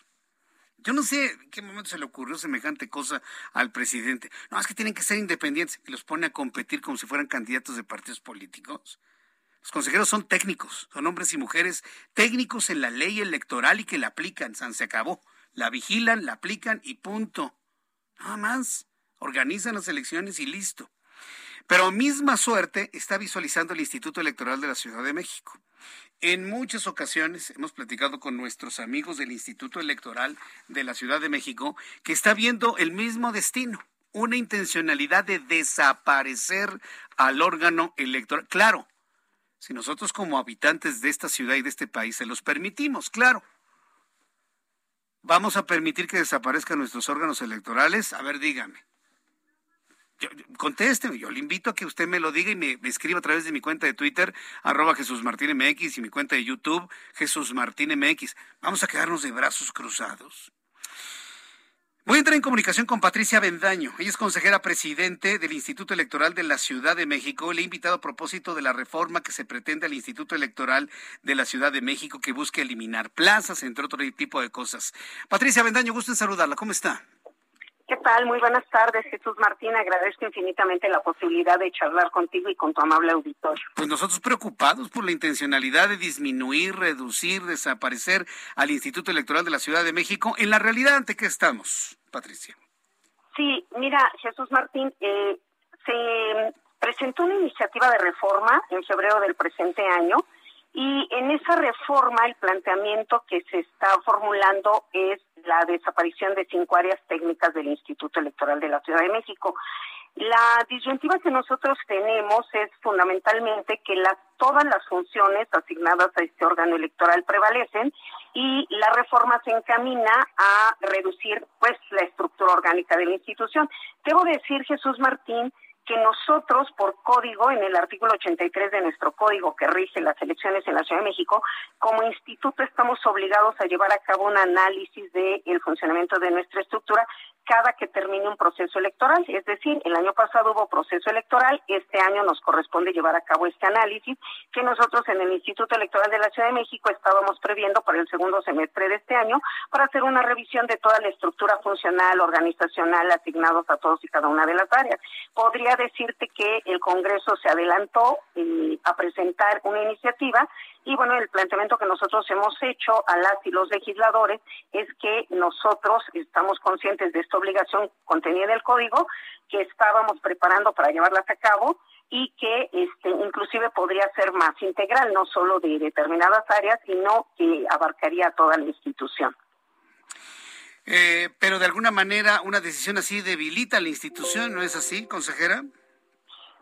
Yo no sé en qué momento se le ocurrió semejante cosa al presidente. No, es que tienen que ser independientes y los pone a competir como si fueran candidatos de partidos políticos. Los consejeros son técnicos, son hombres y mujeres técnicos en la ley electoral y que la aplican. San se acabó. La vigilan, la aplican y punto. Nada más. Organizan las elecciones y listo. Pero misma suerte está visualizando el Instituto Electoral de la Ciudad de México. En muchas ocasiones hemos platicado con nuestros amigos del Instituto Electoral de la Ciudad de México que está viendo el mismo destino, una intencionalidad de desaparecer al órgano electoral. Claro, si nosotros como habitantes de esta ciudad y de este país se los permitimos, claro. ¿Vamos a permitir que desaparezcan nuestros órganos electorales? A ver, dígame. Yo, contésteme, yo le invito a que usted me lo diga y me, escriba a través de mi cuenta de Twitter, arroba Jesús Martín MX, y mi cuenta de YouTube, Jesús Martín MX. Vamos a quedarnos de brazos cruzados. Voy a entrar en comunicación con Patricia Bendaño. Ella es consejera presidente del Instituto Electoral de la Ciudad de México. Le he invitado a propósito de la reforma que se pretende al Instituto Electoral de la Ciudad de México que busca eliminar plazas, entre otro tipo de cosas. Patricia Bendaño, gusto en saludarla. ¿Cómo está? ¿Qué tal? Muy buenas tardes, Jesús Martín. Agradezco infinitamente la posibilidad de charlar contigo y con tu amable auditorio. Pues nosotros preocupados por la intencionalidad de disminuir, reducir, desaparecer al Instituto Electoral de la Ciudad de México. En la realidad, ¿ante qué estamos, Patricia? Sí, mira, Jesús Martín, eh, se presentó una iniciativa de reforma en febrero del presente año y en esa reforma el planteamiento que se está formulando es la desaparición de cinco áreas técnicas del Instituto Electoral de la Ciudad de México. La disyuntiva que nosotros tenemos es fundamentalmente que las, todas las funciones asignadas a este órgano electoral prevalecen y la reforma se encamina a reducir pues la estructura orgánica de la institución. Debo decir, Jesús Martín, que nosotros, por código, en el artículo 83 de nuestro código que rige las elecciones en la Ciudad de México, como instituto estamos obligados a llevar a cabo un análisis del funcionamiento de nuestra estructura cada que termine un proceso electoral. Es decir, el año pasado hubo proceso electoral, este año nos corresponde llevar a cabo este análisis que nosotros en el Instituto Electoral de la Ciudad de México estábamos previendo para el segundo semestre de este año para hacer una revisión de toda la estructura funcional, organizacional asignados a todos y cada una de las áreas. Podría decirte que el Congreso se adelantó eh, a presentar una iniciativa y bueno, el planteamiento que nosotros hemos hecho a las y los legisladores es que nosotros estamos conscientes de esta obligación contenida en el código, que estábamos preparando para llevarlas a cabo y que este, inclusive podría ser más integral, no solo de determinadas áreas, sino que abarcaría toda la institución. Eh, pero de alguna manera una decisión así debilita la institución, ¿no es así, consejera?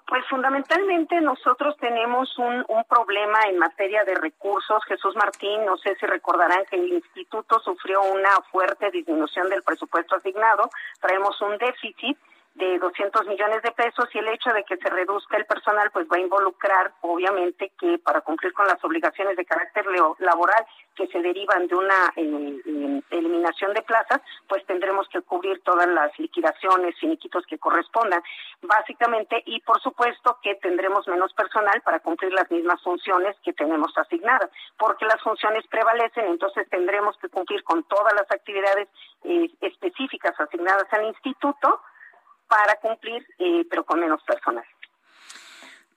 Pues fundamentalmente nosotros tenemos un, un, problema en materia de recursos. Jesús Martín, no sé si recordarán que el instituto sufrió una fuerte disminución del presupuesto asignado. Traemos un déficit de 200 millones de pesos y el hecho de que se reduzca el personal pues va a involucrar obviamente que para cumplir con las obligaciones de carácter laboral que se derivan de una eh, eliminación de plazas pues tendremos que cubrir todas las liquidaciones, finiquitos que correspondan básicamente y por supuesto que tendremos menos personal para cumplir las mismas funciones que tenemos asignadas. Porque las funciones prevalecen entonces tendremos que cumplir con todas las actividades eh, específicas asignadas al instituto para cumplir, eh, pero con menos personal.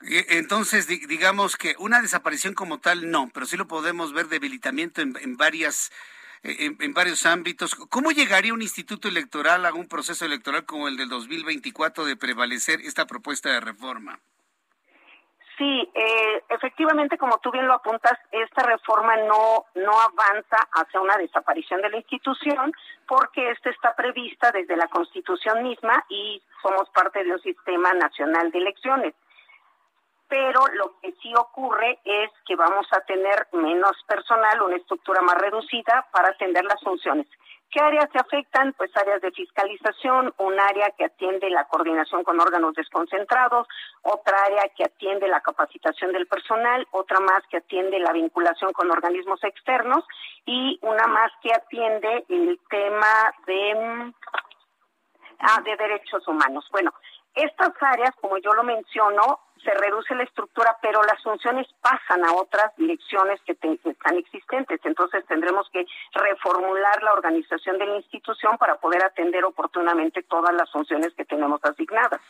Eh, entonces, digamos que una desaparición como tal no, pero sí lo podemos ver debilitamiento en, varias eh, en, varios ámbitos. ¿Cómo llegaría un instituto electoral a un proceso electoral como el del 2024 de prevalecer esta propuesta de reforma? Sí, eh, efectivamente, como tú bien lo apuntas, esta reforma no, no avanza hacia una desaparición de la institución porque esta está prevista desde la Constitución misma y somos parte de un sistema nacional de elecciones. Pero lo que sí ocurre es que vamos a tener menos personal, una estructura más reducida para atender las funciones ¿Qué áreas se afectan? Pues áreas de fiscalización, un área que atiende la coordinación con órganos desconcentrados, otra área que atiende la capacitación del personal, otra más que atiende la vinculación con organismos externos y una más que atiende el tema de, mm, ah, de derechos humanos. Bueno, estas áreas, como yo lo menciono, se reduce la estructura, pero las funciones pasan a otras direcciones que, están existentes. Entonces tendremos que reformular la organización de la institución para poder atender oportunamente todas las funciones que tenemos asignadas.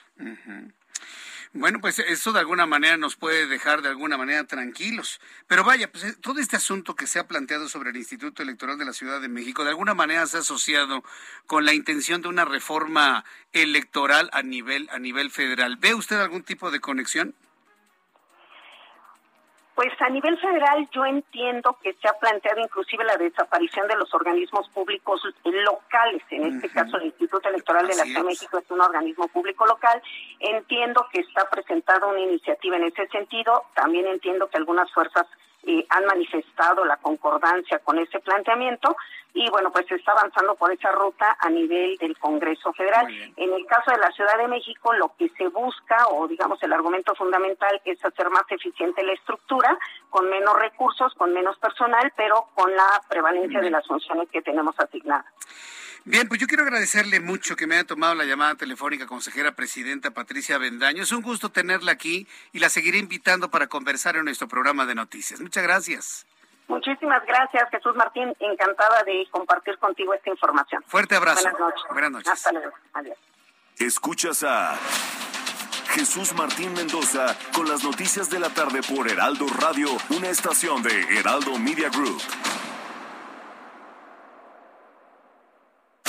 Bueno, pues eso de alguna manera nos puede dejar de alguna manera tranquilos. Pero vaya, pues eh, todo este asunto que se ha planteado sobre el Instituto Electoral de la Ciudad de México, de alguna manera se ha asociado con la intención de una reforma electoral a nivel, a nivel federal. ¿Ve usted algún tipo de conexión? Pues a nivel federal yo entiendo que se ha planteado inclusive la desaparición de los organismos públicos locales, en este caso el Instituto Electoral de la Ciudad de México es un organismo público local. Entiendo que está presentada una iniciativa en ese sentido, también entiendo que algunas fuerzas eh, han manifestado la concordancia con ese planteamiento y bueno, pues se está avanzando por esa ruta a nivel del Congreso Federal. En el caso de la Ciudad de México, lo que se busca, o digamos el argumento fundamental, es hacer más eficiente la estructura, con menos recursos, con menos personal, pero con la prevalencia de las funciones que tenemos asignadas. Bien, pues yo quiero agradecerle mucho que me haya tomado la llamada telefónica, consejera presidenta Patricia Bendaño. Es un gusto tenerla aquí y la seguiré invitando para conversar en nuestro programa de noticias. Muchas gracias. Muchísimas gracias, Jesús Martín. Encantada de compartir contigo esta información. Fuerte abrazo. Buenas noches. Buenas noches. Hasta luego. Adiós. Escuchas a Jesús Martín Mendoza con las noticias de la tarde por Heraldo Radio, una estación de Heraldo Media Group.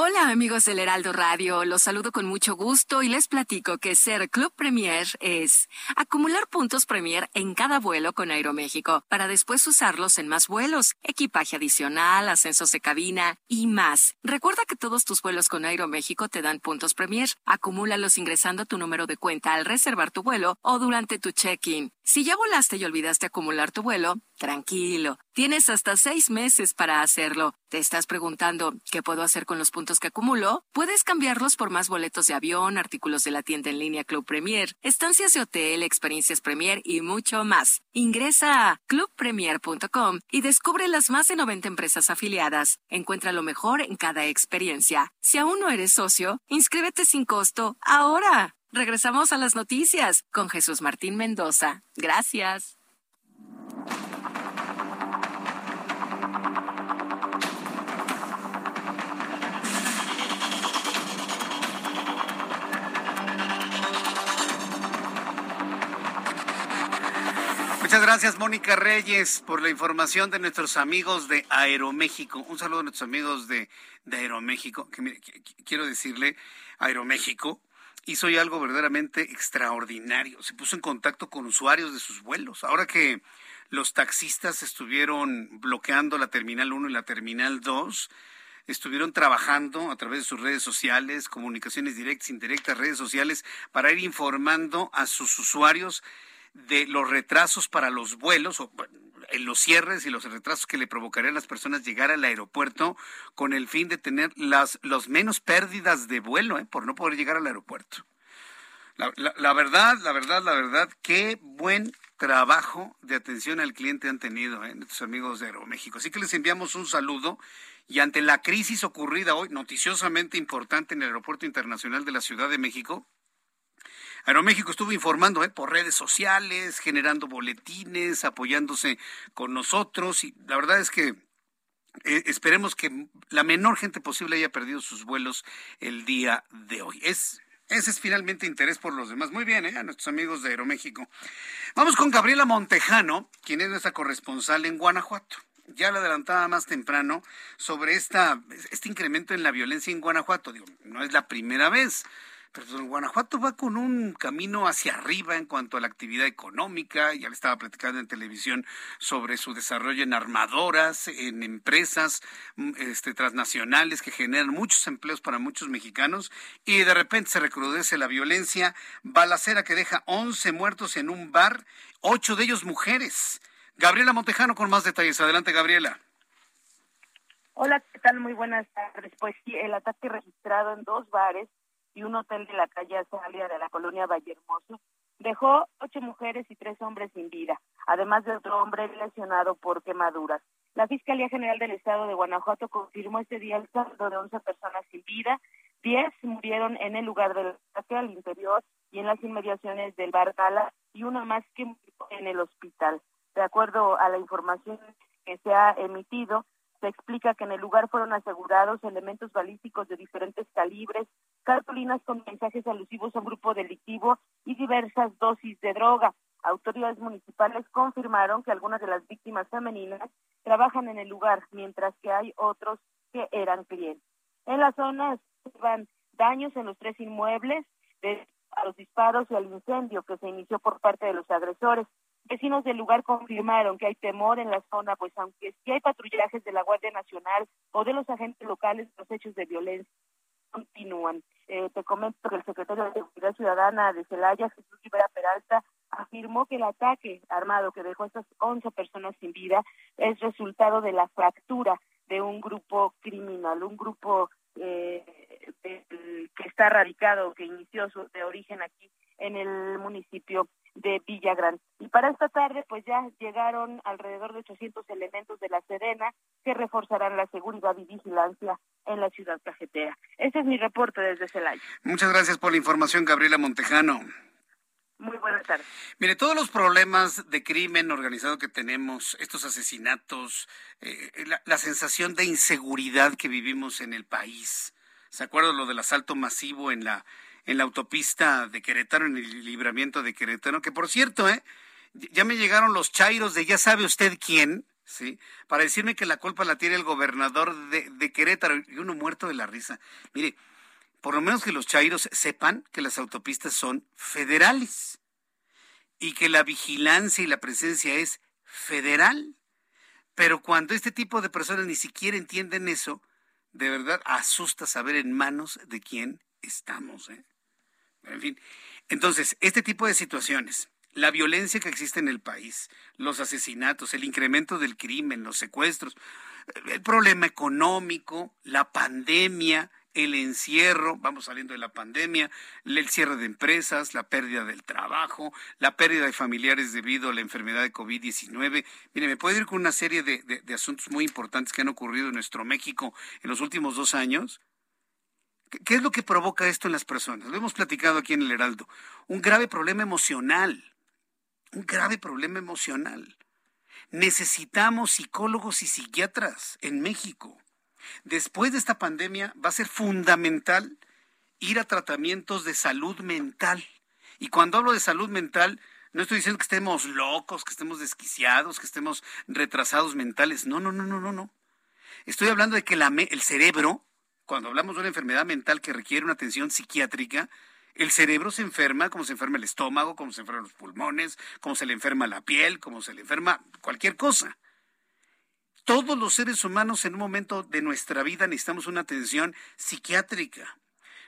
Hola amigos del Heraldo Radio, los saludo con mucho gusto y les platico que ser Club Premier es acumular puntos Premier en cada vuelo con Aeroméxico para después usarlos en más vuelos, equipaje adicional, ascensos de cabina y más. Recuerda que todos tus vuelos con Aeroméxico te dan puntos Premier. Acumúlalos ingresando tu número de cuenta al reservar tu vuelo o durante tu check-in. Si ya volaste y olvidaste acumular tu vuelo, tranquilo, tienes hasta seis meses para hacerlo. ¿Te estás preguntando qué puedo hacer con los puntos que acumulo? Puedes cambiarlos por más boletos de avión, artículos de la tienda en línea Club Premier, estancias de hotel, experiencias Premier y mucho más. Ingresa a clubpremier.com y descubre las más de 90 empresas afiliadas. Encuentra lo mejor en cada experiencia. Si aún no eres socio, inscríbete sin costo ahora. Regresamos a las noticias con Jesús Martín Mendoza. Gracias. Muchas gracias, Mónica Reyes, por la información de nuestros amigos de Aeroméxico. Un saludo a nuestros amigos de, Aeroméxico, que quiero decirle, Aeroméxico hizo ya algo verdaderamente extraordinario. Se puso en contacto con usuarios de sus vuelos. Ahora que los taxistas estuvieron bloqueando la Terminal 1 y la Terminal 2, estuvieron trabajando a través de sus redes sociales, comunicaciones directas, indirectas, redes sociales, para ir informando a sus usuarios de los retrasos para los vuelos o en los cierres y los retrasos que le provocarían a las personas llegar al aeropuerto con el fin de tener las los menos pérdidas de vuelo ¿eh? por no poder llegar al aeropuerto. La, verdad, la verdad, la verdad, qué buen trabajo de atención al cliente han tenido ¿eh? nuestros amigos de Aeroméxico. Así que les enviamos un saludo y ante la crisis ocurrida hoy, noticiosamente importante en el Aeropuerto Internacional de la Ciudad de México, Aeroméxico estuvo informando ¿eh? por redes sociales, generando boletines, apoyándose con nosotros y la verdad es que eh, esperemos que la menor gente posible haya perdido sus vuelos el día de hoy. Es ese es finalmente interés por los demás. Muy bien, ¿eh? a nuestros amigos de Aeroméxico. Vamos con Gabriela Montejano, quien es nuestra corresponsal en Guanajuato. Ya le adelantaba más temprano sobre esta, este incremento en la violencia en Guanajuato. Digo, no es la primera vez. Pero Guanajuato va con un camino hacia arriba en cuanto a la actividad económica. Ya le estaba platicando en televisión sobre su desarrollo en armadoras, en empresas mm, este, transnacionales que generan muchos empleos para muchos mexicanos. Y de repente se recrudece la violencia, balacera que deja 11 muertos en un bar, ocho de ellos mujeres. Gabriela Montejano con más detalles. Adelante, Gabriela. Hola, ¿qué tal? Muy buenas tardes. Pues sí, el ataque registrado en dos bares y un hotel de la calle Azalia de la colonia Valle Hermoso dejó ocho mujeres y tres hombres sin vida, además de otro hombre lesionado por quemaduras. La Fiscalía General del Estado de Guanajuato confirmó este día el saldo de 11 personas sin vida, 10 murieron en el lugar del ataque al interior y en las inmediaciones del bar Gala y una más que en el hospital. De acuerdo a la información que se ha emitido, se explica que en el lugar fueron asegurados elementos balísticos de diferentes calibres, cartulinas con mensajes alusivos a un grupo delictivo y diversas dosis de droga. Autoridades municipales confirmaron que algunas de las víctimas femeninas trabajan en el lugar, mientras que hay otros que eran clientes. En la zona se van daños en los tres inmuebles, a los disparos y al incendio que se inició por parte de los agresores. Vecinos del lugar confirmaron que hay temor en la zona, pues aunque sí hay patrullajes de la Guardia Nacional o de los agentes locales, los hechos de violencia continúan. Eh, te comento que el secretario de Seguridad Ciudadana de Celaya, Jesús Rivera Peralta, afirmó que el ataque armado que dejó a estas 11 personas sin vida es resultado de la fractura de un grupo criminal, un grupo eh, que está radicado, que inició su, de origen aquí en el municipio de Villagrán. Y para esta tarde, pues ya llegaron alrededor de 800 elementos de la Serena que reforzarán la seguridad y vigilancia en la ciudad cajetera. Ese es mi reporte desde Celaya. Muchas gracias por la información, Gabriela Montejano. Muy buenas tardes. Mire, todos los problemas de crimen organizado que tenemos, estos asesinatos, eh, la, la, sensación de inseguridad que vivimos en el país. ¿Se acuerda lo del asalto masivo en la en la autopista de Querétaro, en el libramiento de Querétaro, que por cierto, ¿eh? ya me llegaron los chairos de ya sabe usted quién, ¿sí? Para decirme que la culpa la tiene el gobernador de, de Querétaro y uno muerto de la risa. Mire, por lo menos que los chairos sepan que las autopistas son federales y que la vigilancia y la presencia es federal. Pero cuando este tipo de personas ni siquiera entienden eso, de verdad asusta saber en manos de quién estamos. ¿eh? En fin, entonces, este tipo de situaciones, la violencia que existe en el país, los asesinatos, el incremento del crimen, los secuestros, el problema económico, la pandemia, el encierro, vamos saliendo de la pandemia, el cierre de empresas, la pérdida del trabajo, la pérdida de familiares debido a la enfermedad de COVID-19. Mire, me puedo ir con una serie de, de, asuntos muy importantes que han ocurrido en nuestro México en los últimos dos años ¿Qué es lo que provoca esto en las personas? Lo hemos platicado aquí en el Heraldo. Un grave problema emocional. Un grave problema emocional. Necesitamos psicólogos y psiquiatras en México. Después de esta pandemia va a ser fundamental ir a tratamientos de salud mental. Y cuando hablo de salud mental, no estoy diciendo que estemos locos, que estemos desquiciados, que estemos retrasados mentales. No, no, no, no, no. Estoy hablando de que la, el cerebro cuando hablamos de una enfermedad mental que requiere una atención psiquiátrica, El cerebro se enferma como se enferma el estómago, como se enferman los pulmones, como se le enferma la piel, como se le enferma cualquier cosa. Todos los seres humanos en un momento de nuestra vida necesitamos una atención psiquiátrica,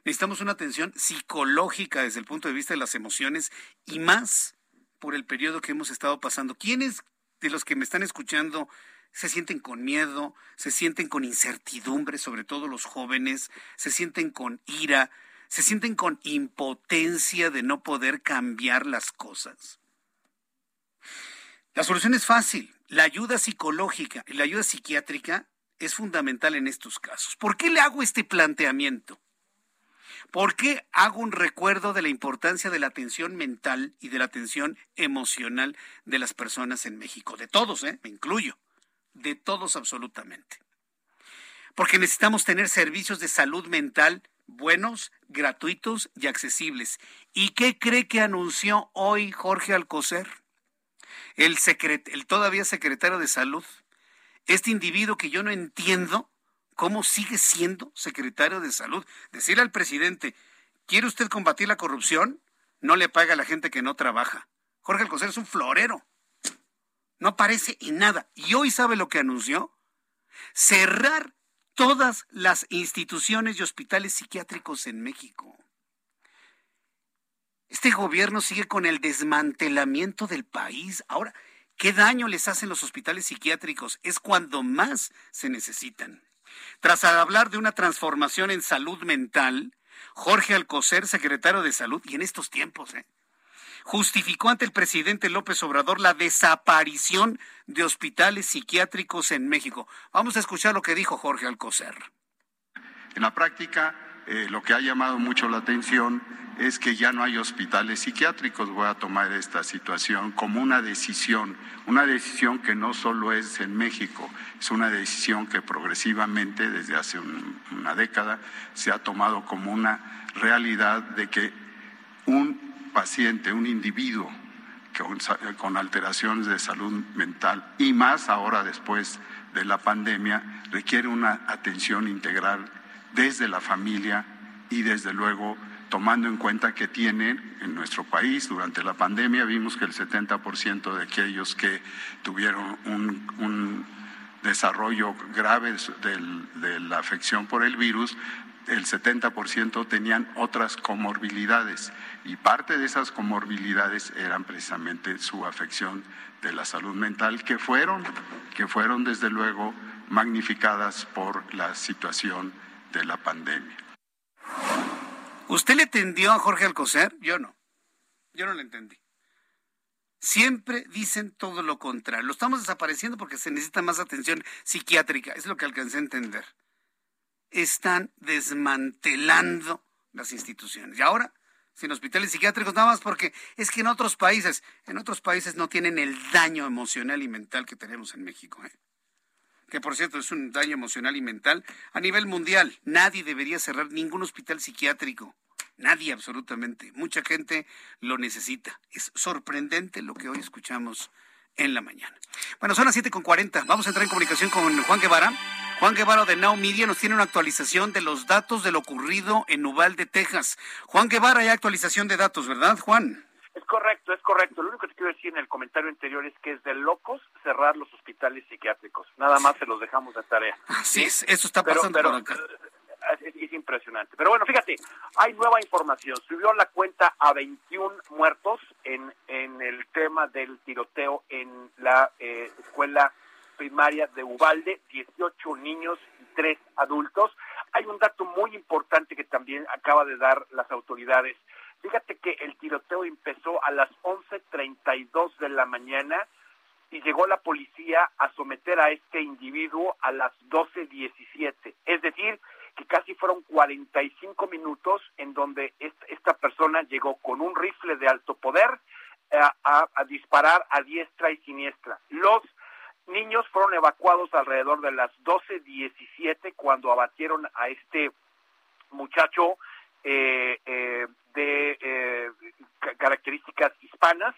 necesitamos una atención psicológica desde el punto de vista de las emociones y más por el periodo que hemos estado pasando. ¿Quiénes de los que me están escuchando se sienten con miedo, se sienten con incertidumbre, sobre todo los jóvenes, se sienten con ira, se sienten con impotencia de no poder cambiar las cosas. La solución es fácil. La ayuda psicológica y la ayuda psiquiátrica es fundamental en estos casos. ¿Por qué le hago este planteamiento? ¿Por qué hago un recuerdo de la importancia de la atención mental y de la atención emocional de las personas en México? De todos, ¿eh? me incluyo. De todos absolutamente. Porque necesitamos tener servicios de salud mental buenos, gratuitos y accesibles. ¿Y qué cree que anunció hoy Jorge Alcocer? El, el todavía secretario de Salud. Este individuo que yo no entiendo cómo sigue siendo secretario de Salud. Decirle al presidente, ¿quiere usted combatir la corrupción? No le paga a la gente que no trabaja. Jorge Alcocer es un florero. No aparece en nada. Y hoy sabe lo que anunció. Cerrar todas las instituciones y hospitales psiquiátricos en México. Este gobierno sigue con el desmantelamiento del país. Ahora, ¿qué daño les hacen los hospitales psiquiátricos? Es cuando más se necesitan. Tras hablar de una transformación en salud mental, Jorge Alcocer, secretario de Salud, y en estos tiempos, ¿eh? Justificó ante el presidente López Obrador la desaparición de hospitales psiquiátricos en México. Vamos a escuchar lo que dijo Jorge Alcocer. En la práctica, eh, lo que ha llamado mucho la atención es que ya no hay hospitales psiquiátricos. Voy a tomar esta situación como una decisión, una decisión que no solo es en México, es una decisión que progresivamente, desde hace una década, se ha tomado como una realidad de que un paciente, un individuo con, alteraciones de salud mental y más ahora después de la pandemia, requiere una atención integral desde la familia y desde luego tomando en cuenta que tienen en nuestro país durante la pandemia, vimos que el 70% de aquellos que tuvieron un, desarrollo grave de la afección por el virus el 70% tenían otras comorbilidades y parte de esas comorbilidades eran precisamente su afección de la salud mental que fueron que fueron desde luego magnificadas por la situación de la pandemia. ¿Usted le entendió a Jorge Alcocer? Yo no. Yo no le entendí. Siempre dicen todo lo contrario. Lo estamos desapareciendo porque se necesita más atención psiquiátrica. Es lo que alcancé a entender están desmantelando las instituciones. Y ahora, sin hospitales psiquiátricos, nada más porque es que en otros países, en otros países no tienen el daño emocional y mental que tenemos en México. ¿eh? Que por cierto es un daño emocional y mental a nivel mundial. Nadie debería cerrar ningún hospital psiquiátrico. Nadie absolutamente. Mucha gente lo necesita. Es sorprendente lo que hoy escuchamos en la mañana. Bueno, son las 7.40. Vamos a entrar en comunicación con Juan Guevara. Juan Guevara de Now Media nos tiene una actualización de los datos de lo ocurrido en Uvalde, Texas. Juan Guevara, hay actualización de datos, ¿verdad, Juan? Es correcto, es correcto. Lo único que te quiero decir en el comentario anterior es que es de locos cerrar los hospitales psiquiátricos. Nada más se los dejamos de tarea. Así es, eso está pasando por acá. Es, es, impresionante. Pero bueno, fíjate, hay nueva información. Subió la cuenta a 21 muertos en, en el tema del tiroteo en la eh, escuela primaria de Ubalde, 18 niños y 3 adultos. Hay un dato muy importante que también acaba de dar las autoridades. Fíjate que el tiroteo empezó a las 11:32 de la mañana y llegó la policía a someter a este individuo a las 12:17. Es decir, que casi fueron 45 minutos en donde esta persona llegó con un rifle de alto poder eh, a, a disparar a diestra y siniestra. Los niños fueron evacuados alrededor de las 12.17 cuando abatieron a este muchacho eh, eh, de eh, características hispanas,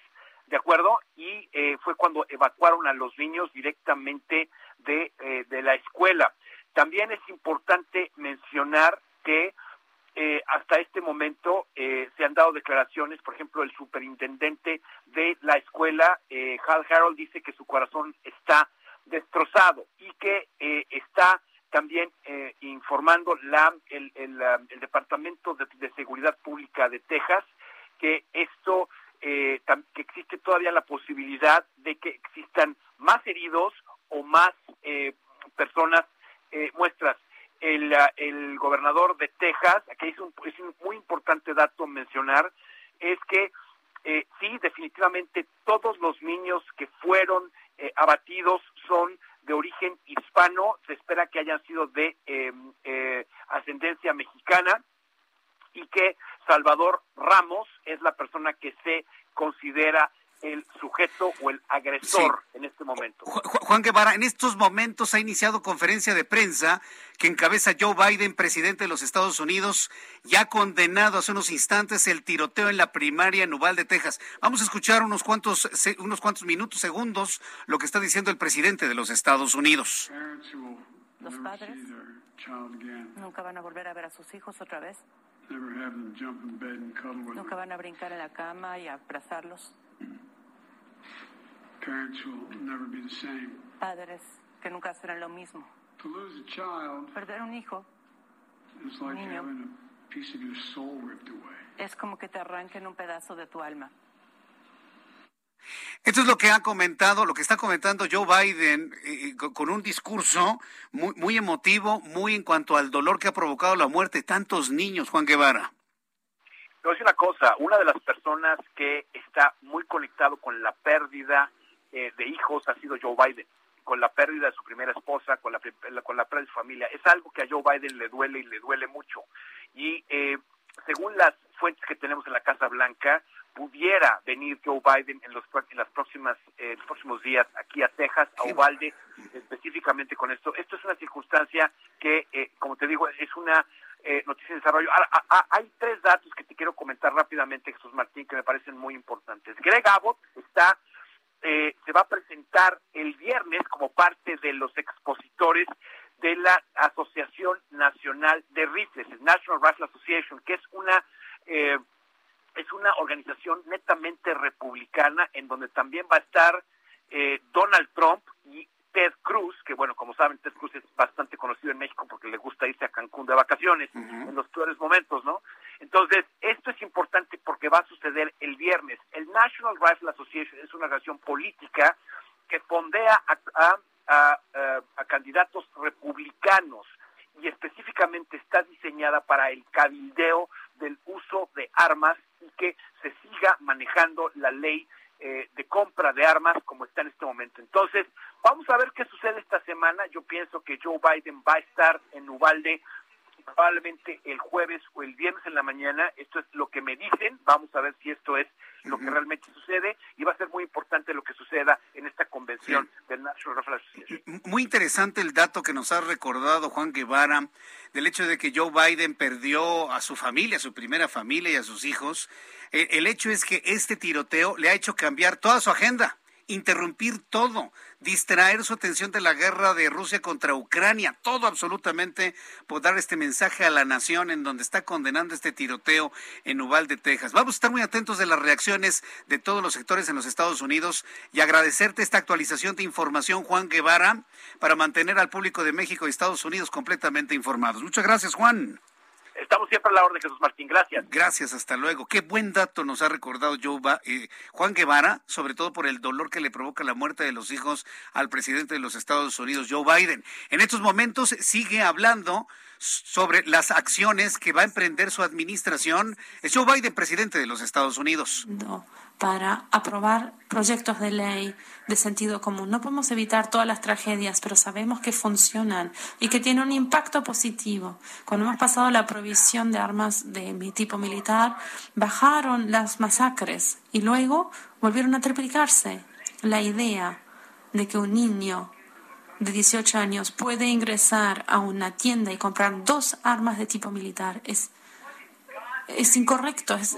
¿de acuerdo? Y fue cuando evacuaron a los niños directamente de, de la escuela. También es importante mencionar que hasta hasta este momento eh, se han dado declaraciones, por ejemplo, el superintendente de la escuela, eh, Hal Harold, dice que su corazón está destrozado y que eh, está también eh, informando la, el, el, um, el Departamento de, de, Seguridad Pública de Texas que esto, eh, que existe todavía la posibilidad de que existan más heridos o más eh, personas muestras. El, uh, el gobernador de Texas, aquí es un, es un muy importante dato mencionar, es que eh, sí, definitivamente todos los niños que fueron eh, abatidos son de origen hispano, se espera que hayan sido de eh, eh, ascendencia mexicana y que Salvador Ramos es la persona que se considera el sujeto o el agresor sí. en este momento. Juan Guevara, en estos momentos ha iniciado conferencia de prensa que encabeza Joe Biden, presidente de los Estados Unidos, ya ha condenado hace unos instantes el tiroteo en la primaria en Uvalde, Texas. Vamos a escuchar unos cuantos, unos cuantos minutos, segundos, lo que está diciendo el presidente de los Estados Unidos. Los padres nunca van a volver a ver a sus hijos otra vez. Nunca van a brincar en la cama y abrazarlos. Padres que nunca serán lo mismo. Perder un hijo, un niño, es como que te arranquen un pedazo de tu alma. Esto es lo que ha comentado, lo que está comentando Joe Biden eh, con un discurso muy, muy emotivo, muy en cuanto al dolor que ha provocado la muerte de tantos niños, Juan Guevara. Te voy a decir una cosa, una de las personas que está muy conectado con la pérdida eh, de hijos ha sido Joe Biden, con la pérdida de su primera esposa, con la, con la pérdida de su familia. Es algo que a Joe Biden le duele y le duele mucho. Y eh, según las fuentes que tenemos en la Casa Blanca, pudiera venir Joe Biden en los, en las próximas, eh, los próximos días aquí a Texas, a Uvalde, específicamente con esto. Esto es una circunstancia que, eh, como te digo, es una eh, noticia en desarrollo. Hay tres datos que te quiero comentar rápidamente, Jesús Martín, que me parecen muy importantes. Greg Abbott está, eh, se va a presentar el viernes como parte de los expositores de la Asociación Nacional de Rifles, el National Rifle Association, que es una eh, es una organización netamente republicana en donde también va a estar eh, Donald Trump y Ted Cruz, que bueno, como saben, Ted Cruz es bastante conocido en México porque le gusta irse a Cancún de vacaciones uh -huh. en los peores momentos, ¿no? Entonces, esto es importante porque va a suceder el viernes. El National Rifle Association es una organización política que fondea a, a, a, a candidatos republicanos y específicamente está diseñada para el cabildeo del uso de armas y que se siga manejando la ley eh, de compra de armas como está en este momento. Entonces, vamos a ver qué sucede esta semana. Yo pienso que Joe Biden va a estar en Uvalde probablemente el jueves o el viernes en la mañana. Esto es lo que me dicen. Vamos a ver si esto es lo que realmente sucede y va a ser muy importante lo que suceda en esta convención sí. del National Rifle Association. Muy interesante el dato que nos ha recordado Juan Guevara del hecho de que Joe Biden perdió a su familia, a su primera familia y a sus hijos. El, el hecho es que este tiroteo le ha hecho cambiar toda su agenda interrumpir todo, distraer su atención de la guerra de Rusia contra Ucrania, todo absolutamente por dar este mensaje a la nación en donde está condenando este tiroteo en Uvalde, Texas. Vamos a estar muy atentos de las reacciones de todos los sectores en los Estados Unidos y agradecerte esta actualización de información, Juan Guevara, para mantener al público de México y Estados Unidos completamente informados. Muchas gracias, Juan. Estamos siempre a la orden, Jesús Martín. Gracias. Gracias, hasta luego. Qué buen dato nos ha recordado Joe eh, Juan Guevara, sobre todo por el dolor que le provoca la muerte de los hijos al presidente de los Estados Unidos, Joe Biden. En estos momentos sigue hablando sobre las acciones que va a emprender su administración. Es Joe Biden, presidente de los Estados Unidos. No para aprobar proyectos de ley de sentido común. No podemos evitar todas las tragedias, pero sabemos que funcionan y que tienen un impacto positivo. Cuando hemos pasado la provisión de armas de mi tipo militar, bajaron las masacres y luego volvieron a triplicarse. La idea de que un niño de 18 años puede ingresar a una tienda y comprar dos armas de tipo militar es es incorrecto. Es,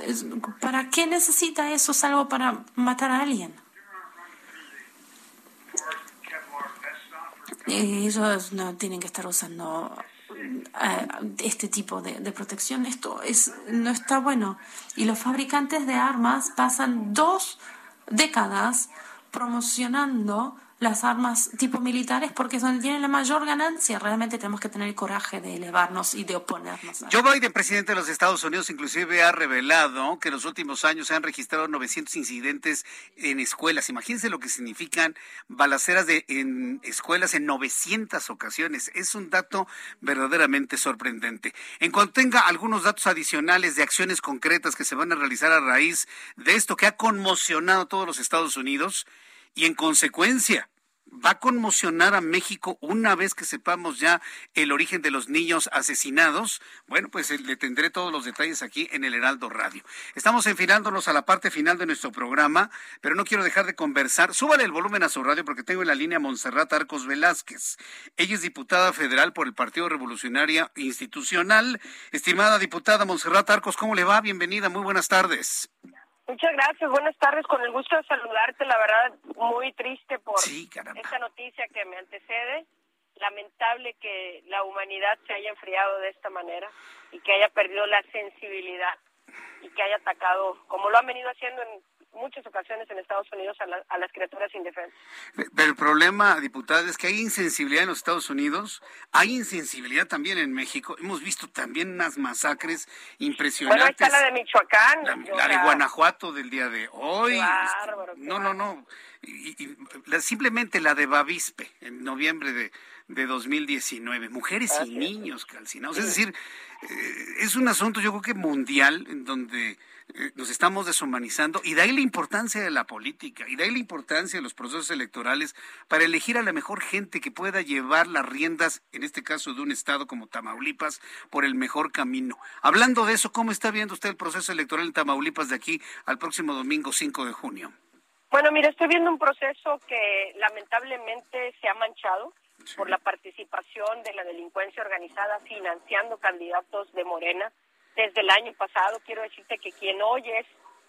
¿Para qué necesita eso? ¿Es algo para matar a alguien? Ellos no tienen que estar usando eh, este tipo de, de, protección. Esto es, no está bueno. Y los fabricantes de armas pasan dos décadas promocionando las armas tipo militares porque son, tienen la mayor ganancia. Realmente tenemos que tener el coraje de elevarnos y de oponernos. Joe Biden, presidente de los Estados Unidos, inclusive ha revelado que en los últimos años se han registrado 900 incidentes en escuelas. Imagínense lo que significan balaceras de, en escuelas en 900 ocasiones. Es un dato verdaderamente sorprendente. En cuanto tenga algunos datos adicionales de acciones concretas que se van a realizar a raíz de esto que ha conmocionado a todos los Estados Unidos, y en consecuencia va a conmocionar a México una vez que sepamos ya el origen de los niños asesinados. Bueno, pues eh, le tendré todos los detalles aquí en el Heraldo Radio. Estamos enfilándonos a la parte final de nuestro programa, pero no quiero dejar de conversar. Súbale el volumen a su radio porque tengo en la línea Montserrat Arcos Velázquez. Ella es diputada federal por el Partido Revolucionario Institucional. Estimada diputada Montserrat Arcos, ¿cómo le va? Bienvenida, muy buenas tardes. Muchas gracias, buenas tardes, con el gusto de saludarte, la verdad muy triste por esta noticia que me antecede, lamentable que la humanidad se haya enfriado de esta manera y que haya perdido la sensibilidad y que haya atacado, como lo han venido haciendo en muchas ocasiones en Estados Unidos a, las criaturas indefensas. Pero el problema, diputada, es que hay insensibilidad en los Estados Unidos, hay insensibilidad también en México. Hemos visto también unas masacres impresionantes. Bueno, está la de Michoacán. La, de Guanajuato del día de hoy. no, no, no. Y, simplemente la de Bavispe, en noviembre de, de 2019. Mujeres y niños calcinados. Es decir, eh, es un asunto yo creo que mundial en donde nos estamos deshumanizando y de ahí la importancia de la política y de ahí la importancia de los procesos electorales para elegir a la mejor gente que pueda llevar las riendas, en este caso de un estado como Tamaulipas, por el mejor camino. Hablando de eso, ¿cómo está viendo usted el proceso electoral en Tamaulipas de aquí al próximo domingo 5 de junio? Bueno, mira, estoy viendo un proceso que lamentablemente se ha manchado por la participación de la delincuencia organizada financiando candidatos de Morena desde el año pasado. Quiero decirte que quien hoy es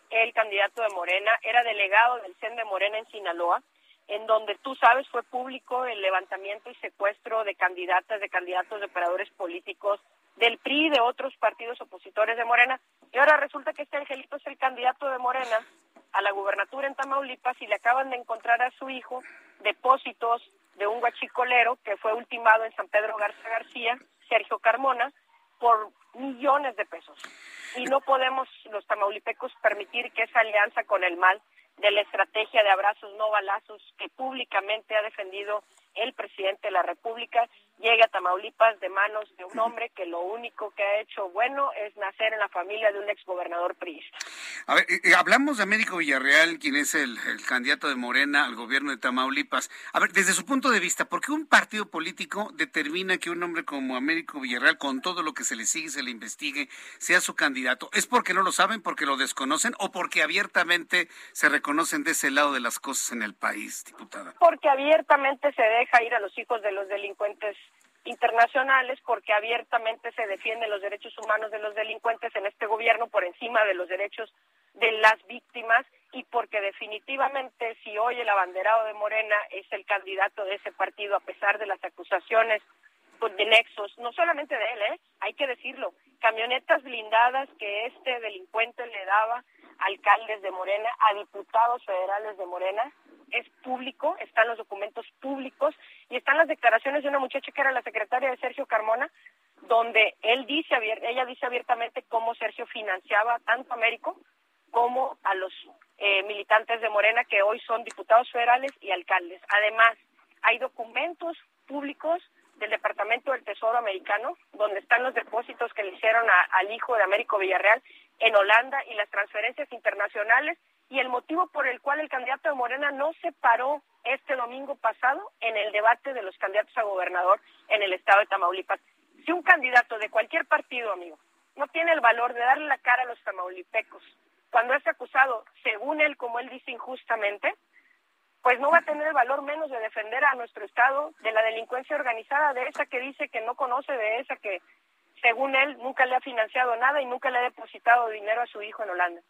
el candidato de Morena era delegado del CEN de Morena en Sinaloa, en donde tú sabes fue público el levantamiento y secuestro de candidatas, de candidatos de operadores políticos del PRI y de otros partidos opositores de Morena. Y ahora resulta que este angelito es el candidato de Morena a la gubernatura en Tamaulipas y le acaban de encontrar a su hijo depósitos de un guachicolero que fue ultimado en San Pedro Garza García, Sergio Carmona, por millones de pesos. Y no podemos los tamaulipecos permitir que esa alianza con el mal de la estrategia de abrazos no balazos que públicamente ha defendido el presidente de la República llegue a Tamaulipas de manos de un hombre que lo único que ha hecho bueno es nacer en la familia de un exgobernador priista. A ver, eh, hablamos de Américo Villarreal, quien es el, candidato de Morena al gobierno de Tamaulipas. A ver, desde su punto de vista, ¿por qué un partido político determina que un hombre como Américo Villarreal, con todo lo que se le sigue, se le investigue, sea su candidato? ¿Es porque no lo saben, porque lo desconocen o porque abiertamente se reconocen de ese lado de las cosas en el país, diputada? Porque abiertamente se deja ir a los hijos de los delincuentes internacionales porque abiertamente se defienden los derechos humanos de los delincuentes en este gobierno por encima de los derechos de las víctimas y porque definitivamente si hoy el abanderado de Morena es el candidato de ese partido a pesar de las acusaciones de nexos, no solamente de él, ¿eh? hay que decirlo, camionetas blindadas que este delincuente le daba a alcaldes de Morena, a diputados federales de Morena, es público, están los documentos públicos y están las declaraciones de una muchacha que era la secretaria de Sergio Carmona, donde él dice, ella dice abiertamente cómo Sergio financiaba tanto a Américo como a los eh, militantes de Morena que hoy son diputados federales y alcaldes. Además, hay documentos públicos del Departamento del Tesoro americano, donde están los depósitos que le hicieron al hijo de Américo Villarreal en Holanda y las transferencias internacionales y el motivo por el cual el candidato de Morena no se paró este domingo pasado en el debate de los candidatos a gobernador en el estado de Tamaulipas. Si un candidato de cualquier partido, amigo, no tiene el valor de darle la cara a los tamaulipecos cuando es acusado, según él, como él dice injustamente, pues no va a tener valor menos de defender a nuestro Estado de la delincuencia organizada, de esa que dice que no conoce, de esa que, según él, nunca le ha financiado nada y nunca le ha depositado dinero a su hijo en Holanda.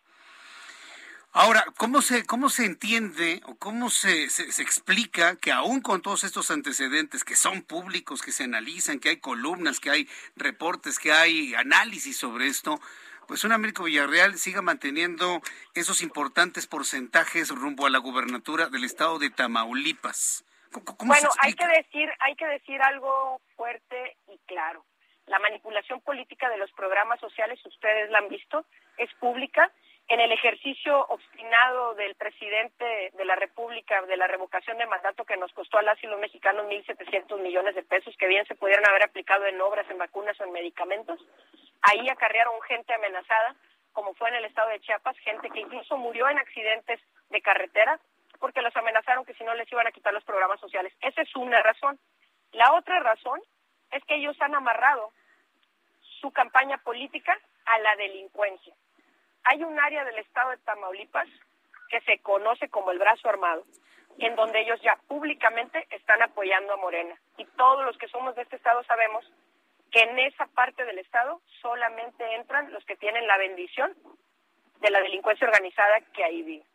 Ahora, ¿cómo se, cómo se entiende o cómo se, se, se, explica que aún con todos estos antecedentes que son públicos, que se analizan, que hay columnas, que hay reportes, que hay análisis sobre esto, pues un Américo Villarreal siga manteniendo esos importantes porcentajes rumbo a la gubernatura del estado de Tamaulipas? bueno, hay que decir, hay que decir algo fuerte y claro. La manipulación política de los programas sociales, ustedes la han visto, es pública en el ejercicio obstinado del presidente de la República de la revocación de mandato que nos costó a las y los mexicanos 1.700 millones de pesos que bien se pudieran haber aplicado en obras, en vacunas o en medicamentos. Ahí acarrearon gente amenazada, como fue en el estado de Chiapas, gente que incluso murió en accidentes de carretera porque los amenazaron que si no les iban a quitar los programas sociales. Esa es una razón. La otra razón es que ellos han amarrado su campaña política a la delincuencia hay un área del estado de Tamaulipas que se conoce como el brazo armado, en donde ellos ya públicamente están apoyando a Morena. Y todos los que somos de este estado sabemos que en esa parte del estado solamente entran los que tienen la bendición de la delincuencia organizada que ahí vive.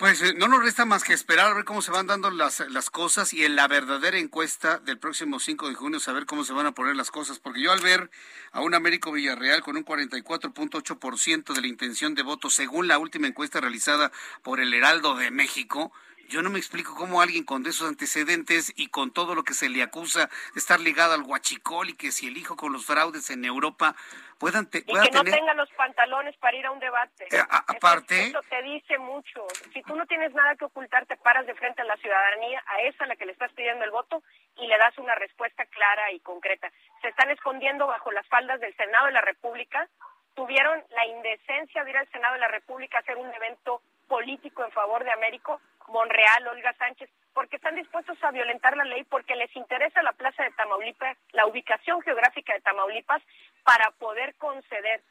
Pues eh, no nos resta más que esperar a ver cómo se van dando las, las cosas y en la verdadera encuesta del próximo 5 de junio saber cómo se van a poner las cosas, porque yo al ver a un Américo Villarreal con un 44.8% de la intención de voto según la última encuesta realizada por el Heraldo de México, yo no me explico cómo alguien con esos antecedentes y con todo lo que se le acusa de estar ligado al huachicol y que si el hijo con los fraudes en Europa puedan y que no tengan los pantalones para ir a un debate. Eh, aparte. Eso, te dice mucho. Si tú no tienes nada que ocultar, te paras de frente a la ciudadanía, a esa a la que le estás pidiendo el voto y le das una respuesta clara y concreta. Se están escondiendo bajo las faldas del Senado de la República. Tuvieron la indecencia de ir al Senado de la República a hacer un evento político en favor de Américo Monreal, Olga Sánchez, porque están dispuestos a violentar la ley, porque les interesa la plaza de Tamaulipas, la ubicación geográfica de Tamaulipas, para poder conceder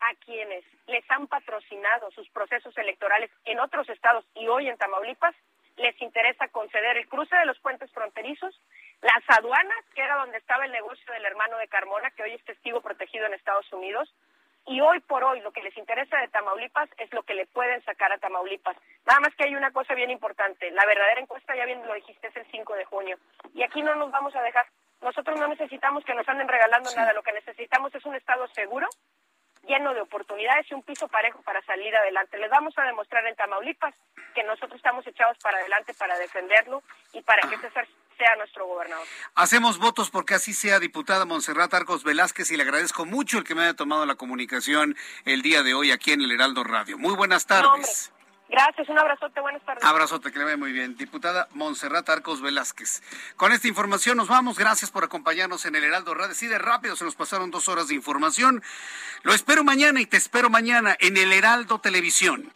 a quienes les han patrocinado sus procesos electorales en otros estados y hoy en Tamaulipas, les interesa conceder el cruce de los puentes fronterizos, las aduanas, que era donde estaba el negocio del hermano de Carmona, que hoy es testigo protegido en Estados Unidos, y hoy por hoy lo que les interesa de Tamaulipas es lo que le pueden sacar a Tamaulipas. Nada más que hay una cosa bien importante, la verdadera encuesta, ya bien lo dijiste, es el 5 de junio. Y aquí no nos vamos a dejar, nosotros no necesitamos que nos anden regalando nada, lo que necesitamos es un Estado seguro, lleno de oportunidades y un piso parejo para salir adelante. Les vamos a demostrar en Tamaulipas que nosotros estamos echados para adelante para defenderlo y para que César sea nuestro gobernador. Hacemos votos porque así sea, diputada Monserrat Arcos Velázquez, y le agradezco mucho el que me haya tomado la comunicación el día de hoy aquí en el Heraldo Radio. Muy buenas tardes. Gracias, un abrazote, buenas tardes. Abrazote, que le vaya muy bien. Diputada Montserrat Arcos Velázquez. Con esta información nos vamos. Gracias por acompañarnos en el Heraldo Radio. Así de rápido se nos pasaron dos horas de información. Lo espero mañana y te espero mañana en el Heraldo Televisión.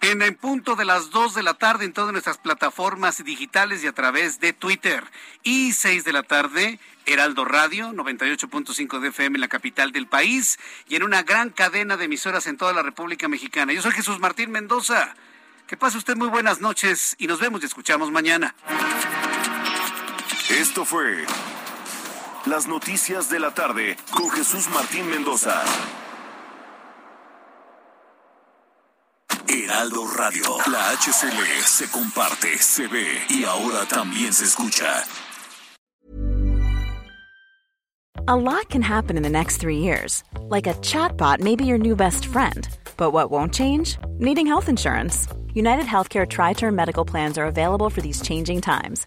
En el punto de las 2 de la tarde en todas nuestras plataformas digitales y a través de Twitter. Y 6 de la tarde, Heraldo Radio, 98.5 de FM en la capital del país y en una gran cadena de emisoras en toda la República Mexicana. Yo soy Jesús Martín Mendoza. Que pase usted muy buenas noches y nos vemos y escuchamos mañana. Esto fue Las Noticias de la Tarde con Jesús Martín Mendoza. Heraldo Radio, la HCL se comparte, se ve y ahora también se escucha. A lot can happen in the next three years. Like a chatbot may be your new best friend. But what won't change? Needing health insurance. United Healthcare Tri Term Medical Plans are available for these changing times.